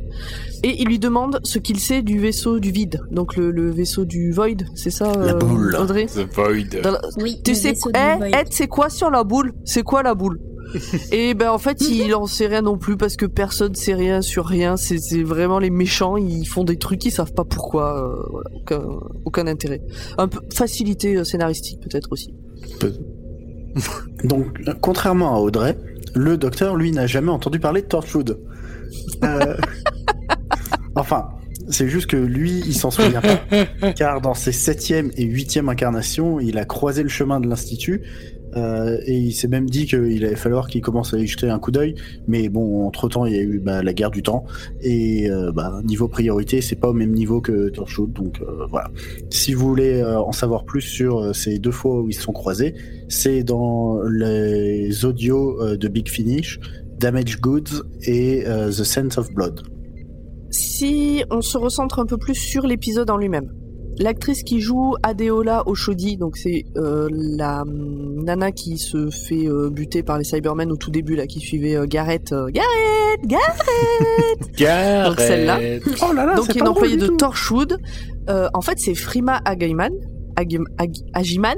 Speaker 4: et il lui demande ce qu'il sait du vaisseau du vide, donc le, le vaisseau du Void, c'est ça,
Speaker 6: La
Speaker 4: euh,
Speaker 6: boule.
Speaker 4: Audrey?
Speaker 2: The Void.
Speaker 4: La-
Speaker 5: Oui,
Speaker 4: Tu
Speaker 5: le
Speaker 4: sais,
Speaker 5: vaisseau
Speaker 4: eh,
Speaker 5: Void.
Speaker 4: Ed, c'est quoi sur la boule? C'est quoi la boule? <laughs> Et ben en fait, il en sait rien non plus parce que personne sait rien sur rien. C'est vraiment les méchants, ils font des trucs, ils savent pas pourquoi. euh, voilà, aucun, aucun intérêt. Un peu facilité scénaristique peut-être aussi. <laughs>
Speaker 6: Donc, contrairement à Audrey, le docteur, lui, n'a jamais entendu parler de Torchwood. Euh, <laughs> enfin, c'est juste que lui, il s'en souvient pas. <laughs> Car dans ses septième et huitième incarnations, il a croisé le chemin de l'Institut. Euh, et il s'est même dit qu'il allait falloir qu'il commence à y jeter un coup d'œil. Mais bon, entre-temps, il y a eu bah, la guerre du temps. Et euh, bah, niveau priorité, c'est pas au même niveau que Torchwood. Donc euh, voilà. Si vous voulez en savoir plus sur ces deux fois où ils se sont croisés, c'est dans les audios de Big Finish, Damage Goods et The Sense of Blood.
Speaker 4: Si on se recentre un peu plus sur l'épisode en lui-même. L'actrice qui joue Adeola Oshodi, donc c'est euh, la hum, nana qui se fait euh, buter par les Cybermen au tout début là, qui suivait euh, Gareth, euh, Gareth, Gareth. <laughs>
Speaker 2: Gareth.
Speaker 4: Donc celle-là.
Speaker 6: Oh là là,
Speaker 4: donc qui est une employée de. Torchwood. Euh, en fait, c'est Frima Agaiman, Agim- Ag- Agiman.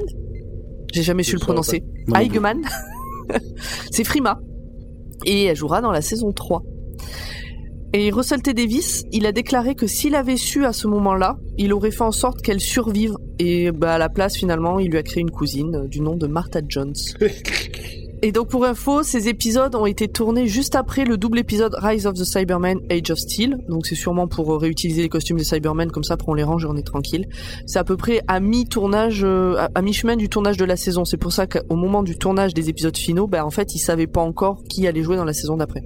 Speaker 4: J'ai jamais su le prononcer. Aigeman. <laughs> c'est Frima. Et elle jouera dans la saison 3. Et Russell T. Davis, il a déclaré que s'il avait su à ce moment-là, il aurait fait en sorte qu'elle survive. Et bah, à la place, finalement, il lui a créé une cousine euh, du nom de Martha Jones. <laughs> Et donc pour info, ces épisodes ont été tournés juste après le double épisode Rise of the Cybermen Age of Steel. Donc c'est sûrement pour euh, réutiliser les costumes des Cybermen, comme ça après on les range et on est tranquille. C'est à peu près à mi-tournage, euh, à- à mi-chemin du tournage de la saison. C'est pour ça qu'au moment du tournage des épisodes finaux, bah en fait ils savaient pas encore qui allait jouer dans la saison d'après.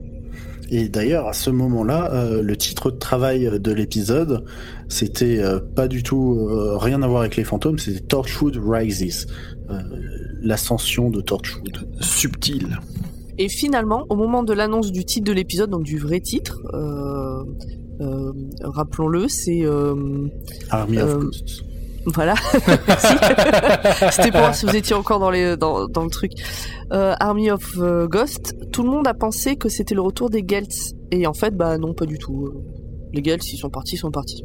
Speaker 6: Et d'ailleurs, à ce moment-là, euh, le titre de travail de l'épisode, c'était euh, pas du tout euh, rien à voir avec les fantômes, c'était Torchwood Rises, euh, l'ascension de Torchwood.
Speaker 3: Subtil.
Speaker 4: Et finalement, au moment de l'annonce du titre de l'épisode, donc du vrai titre, euh, euh, rappelons-le, c'est euh,
Speaker 6: Army of Ghosts.
Speaker 4: Voilà. <laughs> Merci. <laughs> C'était pour voir si vous étiez encore dans les dans, dans le truc. Euh, Army of euh, Ghost. Tout le monde a pensé que c'était le retour des Gelts, et en fait, bah non, pas du tout. Euh, Les Gelts, ils sont partis, ils sont partis.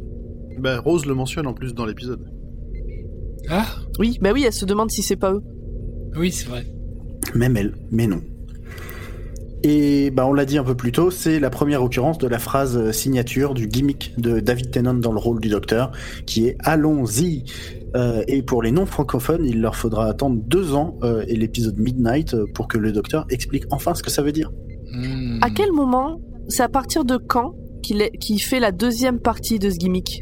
Speaker 3: Bah, Rose le mentionne en plus dans l'épisode.
Speaker 2: Ah,
Speaker 4: Oui, bah oui, elle se demande si c'est pas eux.
Speaker 2: oui, c'est vrai.
Speaker 6: Même elle, mais non. Et bah on l'a dit un peu plus tôt, c'est la première occurrence de la phrase euh, signature du gimmick de David Tennant dans le rôle du docteur, qui est Allons-y. Euh, et pour les non francophones, il leur faudra attendre deux ans euh, et l'épisode Midnight pour que le docteur explique enfin ce que ça veut dire.
Speaker 2: Hmm.
Speaker 4: À quel moment, c'est à partir de quand qu'il fait la deuxième partie de ce gimmick?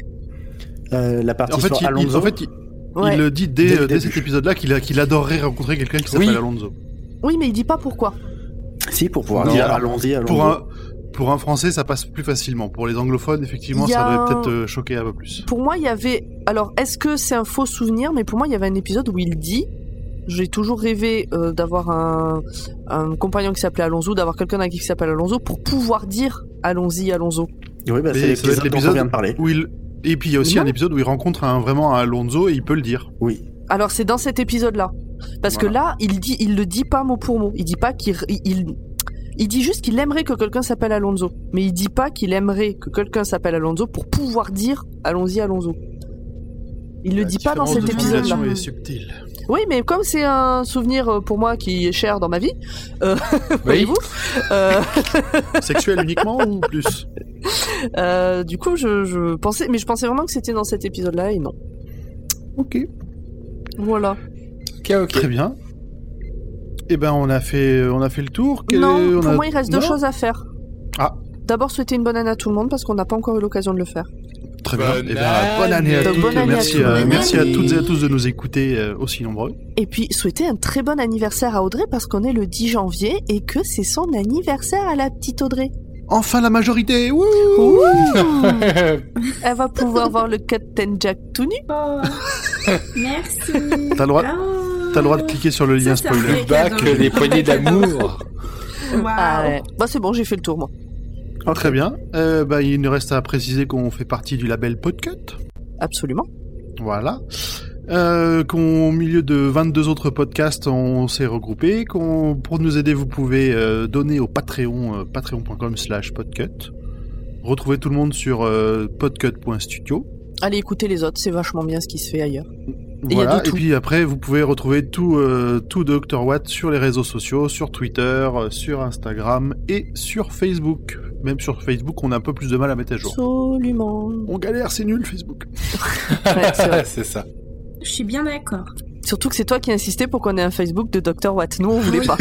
Speaker 6: Euh, la partie
Speaker 3: En fait,
Speaker 6: sur
Speaker 3: il, il-
Speaker 6: Alonso.
Speaker 3: en fait, il,
Speaker 4: Ouais.
Speaker 3: il le dit
Speaker 6: Dès
Speaker 3: cet épisode-là qu'il adorerait rencontrer quelqu'un qui s'appelle
Speaker 2: Oui.
Speaker 3: Alonso.
Speaker 4: Oui, mais il dit pas pourquoi.
Speaker 6: Si, pour pouvoir
Speaker 2: Non.
Speaker 6: dire allons-y, allons-y.
Speaker 3: Pour un, pour un français, ça passe plus facilement. Pour les anglophones, effectivement, ça
Speaker 4: un-
Speaker 3: peut-être euh, choquer un peu plus.
Speaker 4: Pour moi, il y avait. Alors, est-ce que c'est un faux souvenir? Mais pour moi, il y avait un épisode où il dit. J'ai toujours rêvé euh, d'avoir un, un compagnon qui s'appelait Alonso, d'avoir quelqu'un avec qui s'appelle Alonso pour pouvoir dire allons-y Alonso.
Speaker 6: Oui, bah, c'est l'épisode dont on vient de parler.
Speaker 3: Où il... Et puis il y a aussi
Speaker 4: Non.
Speaker 3: un épisode où il rencontre un, vraiment un Alonso et il peut le dire.
Speaker 6: Oui.
Speaker 4: Alors c'est dans cet épisode-là, parce que là, il dit, il le dit pas mot pour mot. Il dit pas qu'il, il, il, dit juste qu'il aimerait que quelqu'un s'appelle Alonso, mais il dit pas qu'il aimerait que quelqu'un s'appelle Alonso pour pouvoir dire allons-y Alonso. Il le
Speaker 3: La
Speaker 4: dit pas dans cet
Speaker 3: de
Speaker 4: épisode-là.
Speaker 3: formulation est subtile.
Speaker 4: Oui, mais comme c'est un souvenir euh, pour moi qui est cher dans ma vie, euh, <laughs> voyez-vous, euh, <laughs>
Speaker 3: Sexuel uniquement ou plus <laughs>
Speaker 4: euh, du coup, je, je pensais, mais je pensais vraiment que c'était dans cet épisode-là et non.
Speaker 3: Ok.
Speaker 4: Voilà.
Speaker 3: Très bien. Eh ben, on a fait, on a fait le tour. Quel-
Speaker 4: non,
Speaker 3: on
Speaker 4: pour
Speaker 3: a-
Speaker 4: moi, il reste deux choses à faire.
Speaker 3: Ah.
Speaker 4: D'abord, souhaiter une bonne année à tout le monde parce qu'on n'a pas encore eu l'occasion de le faire.
Speaker 3: Très bien.
Speaker 2: Bonne
Speaker 3: Eh ben, bonne année à
Speaker 2: année.
Speaker 3: toutes.
Speaker 4: Bonne année à
Speaker 3: merci,
Speaker 4: tous.
Speaker 3: à,
Speaker 5: Bonne
Speaker 3: merci à toutes et à tous de nous écouter euh, aussi nombreux.
Speaker 4: Et puis, souhaiter un très bon anniversaire à Audrey parce qu'on est le 10 janvier et que c'est son anniversaire à la petite Audrey.
Speaker 3: Enfin la majorité. Wouh
Speaker 4: Ouh Elle va pouvoir voir le Captain Jack tout nu.
Speaker 5: Oh. <laughs> Merci.
Speaker 3: T'as le droit-
Speaker 5: Oh.
Speaker 3: T'as le droit de cliquer sur le lien spoiler.
Speaker 2: que les poignées d'amour. <laughs>
Speaker 4: Ah ouais. Bah, c'est bon, j'ai fait le tour, moi.
Speaker 3: Ah, très bien. Euh, bah, il nous reste à préciser qu'on fait partie du label Podcut.
Speaker 4: Absolument.
Speaker 3: Voilà. Euh, qu'au milieu de 22 autres podcasts, on s'est regroupé. Qu'on, pour nous aider, vous pouvez euh, donner au Patreon, euh, patreon.com slash podcut. Retrouvez tout le monde sur euh, podcut.studio.
Speaker 4: Allez écouter les autres, c'est vachement bien ce qui se fait ailleurs. A
Speaker 3: Voilà. Et puis après, vous pouvez retrouver tout, euh, tout Dr. Watt sur les réseaux sociaux, sur Twitter, euh, sur Instagram et sur Facebook. Même sur Facebook, on a un peu plus de mal à mettre à jour.
Speaker 4: Absolument.
Speaker 3: On galère, c'est nul Facebook. <laughs>
Speaker 4: Ouais, <laughs> c'est
Speaker 2: ça.
Speaker 5: Je suis bien d'accord.
Speaker 4: Surtout que c'est toi qui insistais pour qu'on ait un Facebook de Dr. Watt. Nous, on voulait
Speaker 5: Oui.
Speaker 4: pas.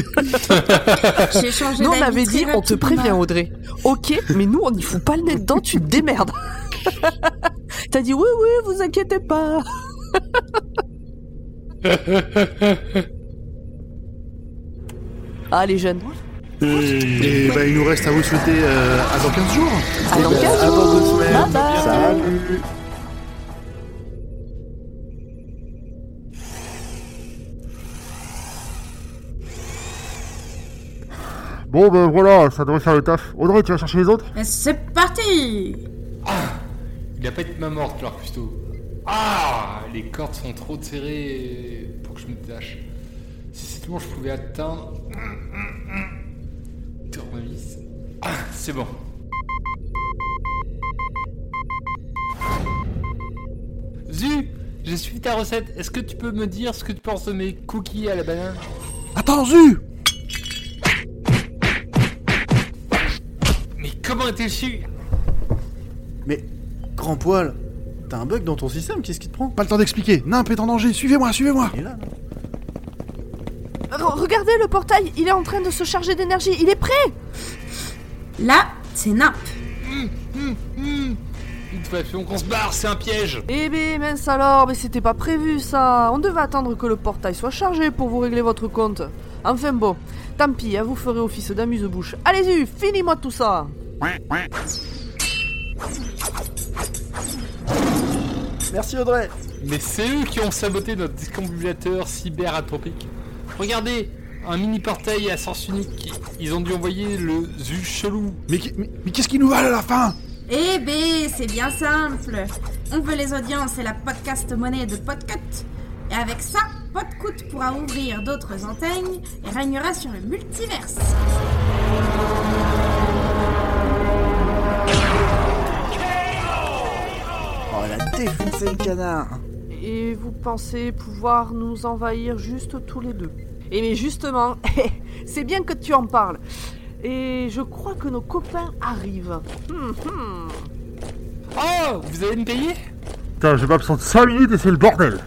Speaker 4: <laughs>
Speaker 5: J'ai changé
Speaker 4: Nous, on avait dit, on te prévient, Audrey. Ok, mais nous, on n'y fout pas le nez dedans, tu te démerdes. T'as dit, oui, oui, vous inquiétez pas. Ah, les jeunes.
Speaker 3: Et bah, il nous reste à vous souhaiter euh, à dans 15 jours.
Speaker 4: À dans
Speaker 6: Eh ben,
Speaker 4: 15
Speaker 6: à dans deux
Speaker 4: jours.
Speaker 6: semaines.
Speaker 4: Bye bye.
Speaker 6: Salut.
Speaker 1: Bon, ben voilà, ça devrait faire le taf. Audrey, tu vas chercher les autres?
Speaker 5: Et C'est parti
Speaker 2: Il a pas été main morte, leur custo. Ah Les cordes sont trop serrées pour que je me détache. Si seulement je pouvais atteindre. Tournevis. Ah, c'est bon. Zu J'ai suivi ta recette. Est-ce que tu peux me dire ce que tu penses de mes cookies à la banane?
Speaker 3: Attends, Zu
Speaker 2: Mais comment es-tu su
Speaker 6: Mais, grand poil, t'as un bug dans ton système, qu'est-ce qui te prend
Speaker 3: Pas le temps d'expliquer. Nimp est en danger. Suivez-moi, suivez-moi.
Speaker 6: Et là, là.
Speaker 4: Re- Regardez le portail, il est en train de se charger d'énergie. Il est prêt.
Speaker 5: Là, c'est Nimp.
Speaker 2: Vite, ouais, fais qu'on se barre, c'est un piège
Speaker 4: Eh ben, mince alors, mais c'était pas prévu ça. On devait attendre que le portail soit chargé pour vous régler votre compte. Enfin bon, tant pis, hein, vous ferez office d'amuse-bouche. Allez-y, finis-moi tout ça.
Speaker 6: Merci Audrey
Speaker 2: Mais c'est eux qui ont saboté notre discombulateur cyberatopique. Regardez, un mini portail à sens unique. Ils ont dû envoyer le zu chelou.
Speaker 3: Mais, qui- mais, mais qu'est-ce qui nous valent à la fin?
Speaker 5: Eh ben, c'est bien simple. On veut les audiences et la podcast monnaie de Podcut. Et avec ça, Podcut pourra ouvrir d'autres enseignes et régnera sur le multiverse.
Speaker 6: Oh, défoncé le canard.
Speaker 4: Et vous pensez pouvoir nous envahir juste tous les deux Et mais justement, <laughs> c'est bien que tu en parles. Et je crois que nos copains arrivent. Hum, hum.
Speaker 2: Oh, vous allez me payer?
Speaker 1: Putain, je m'absente 5 minutes et c'est le bordel.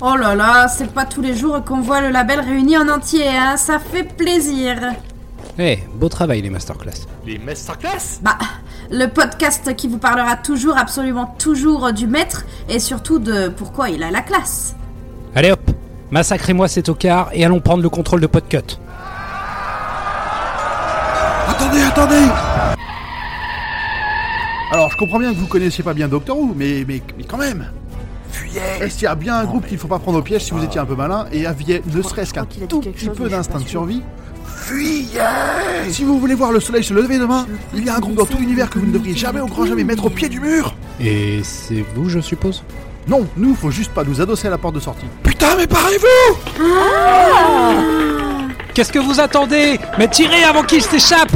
Speaker 5: Oh là là, c'est pas tous les jours qu'on voit le label réuni en entier, hein. Ça fait plaisir.
Speaker 7: Eh, beau travail les masterclass.
Speaker 2: Les masterclass?
Speaker 5: Bah, le podcast qui vous parlera toujours, absolument toujours du maître et surtout de pourquoi il a la classe.
Speaker 7: Allez hop, massacrez-moi cet ocard et allons prendre le contrôle de Podcut.
Speaker 3: Attendez, attendez Alors, je comprends bien que vous connaissiez pas bien Doctor Who, mais, mais, mais quand même Fuyez Est-ce qu'il y a bien un groupe qu'il faut pas prendre au piège si vous étiez un peu malin et aviez ne serait-ce qu'un tout petit peu d'instinct de survie Fuyez Si vous voulez voir le soleil se lever demain, il y a un groupe dans tout l'univers que vous ne devriez jamais au grand jamais mettre au pied du mur.
Speaker 7: Et c'est vous, je suppose?
Speaker 3: Non, nous, faut juste pas nous adosser à la porte de sortie. Putain, mais parez-vous
Speaker 7: Qu'est-ce que vous attendez? Mais tirez avant qu'il s'échappe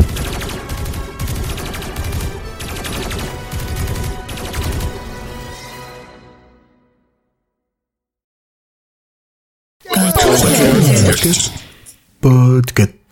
Speaker 6: But get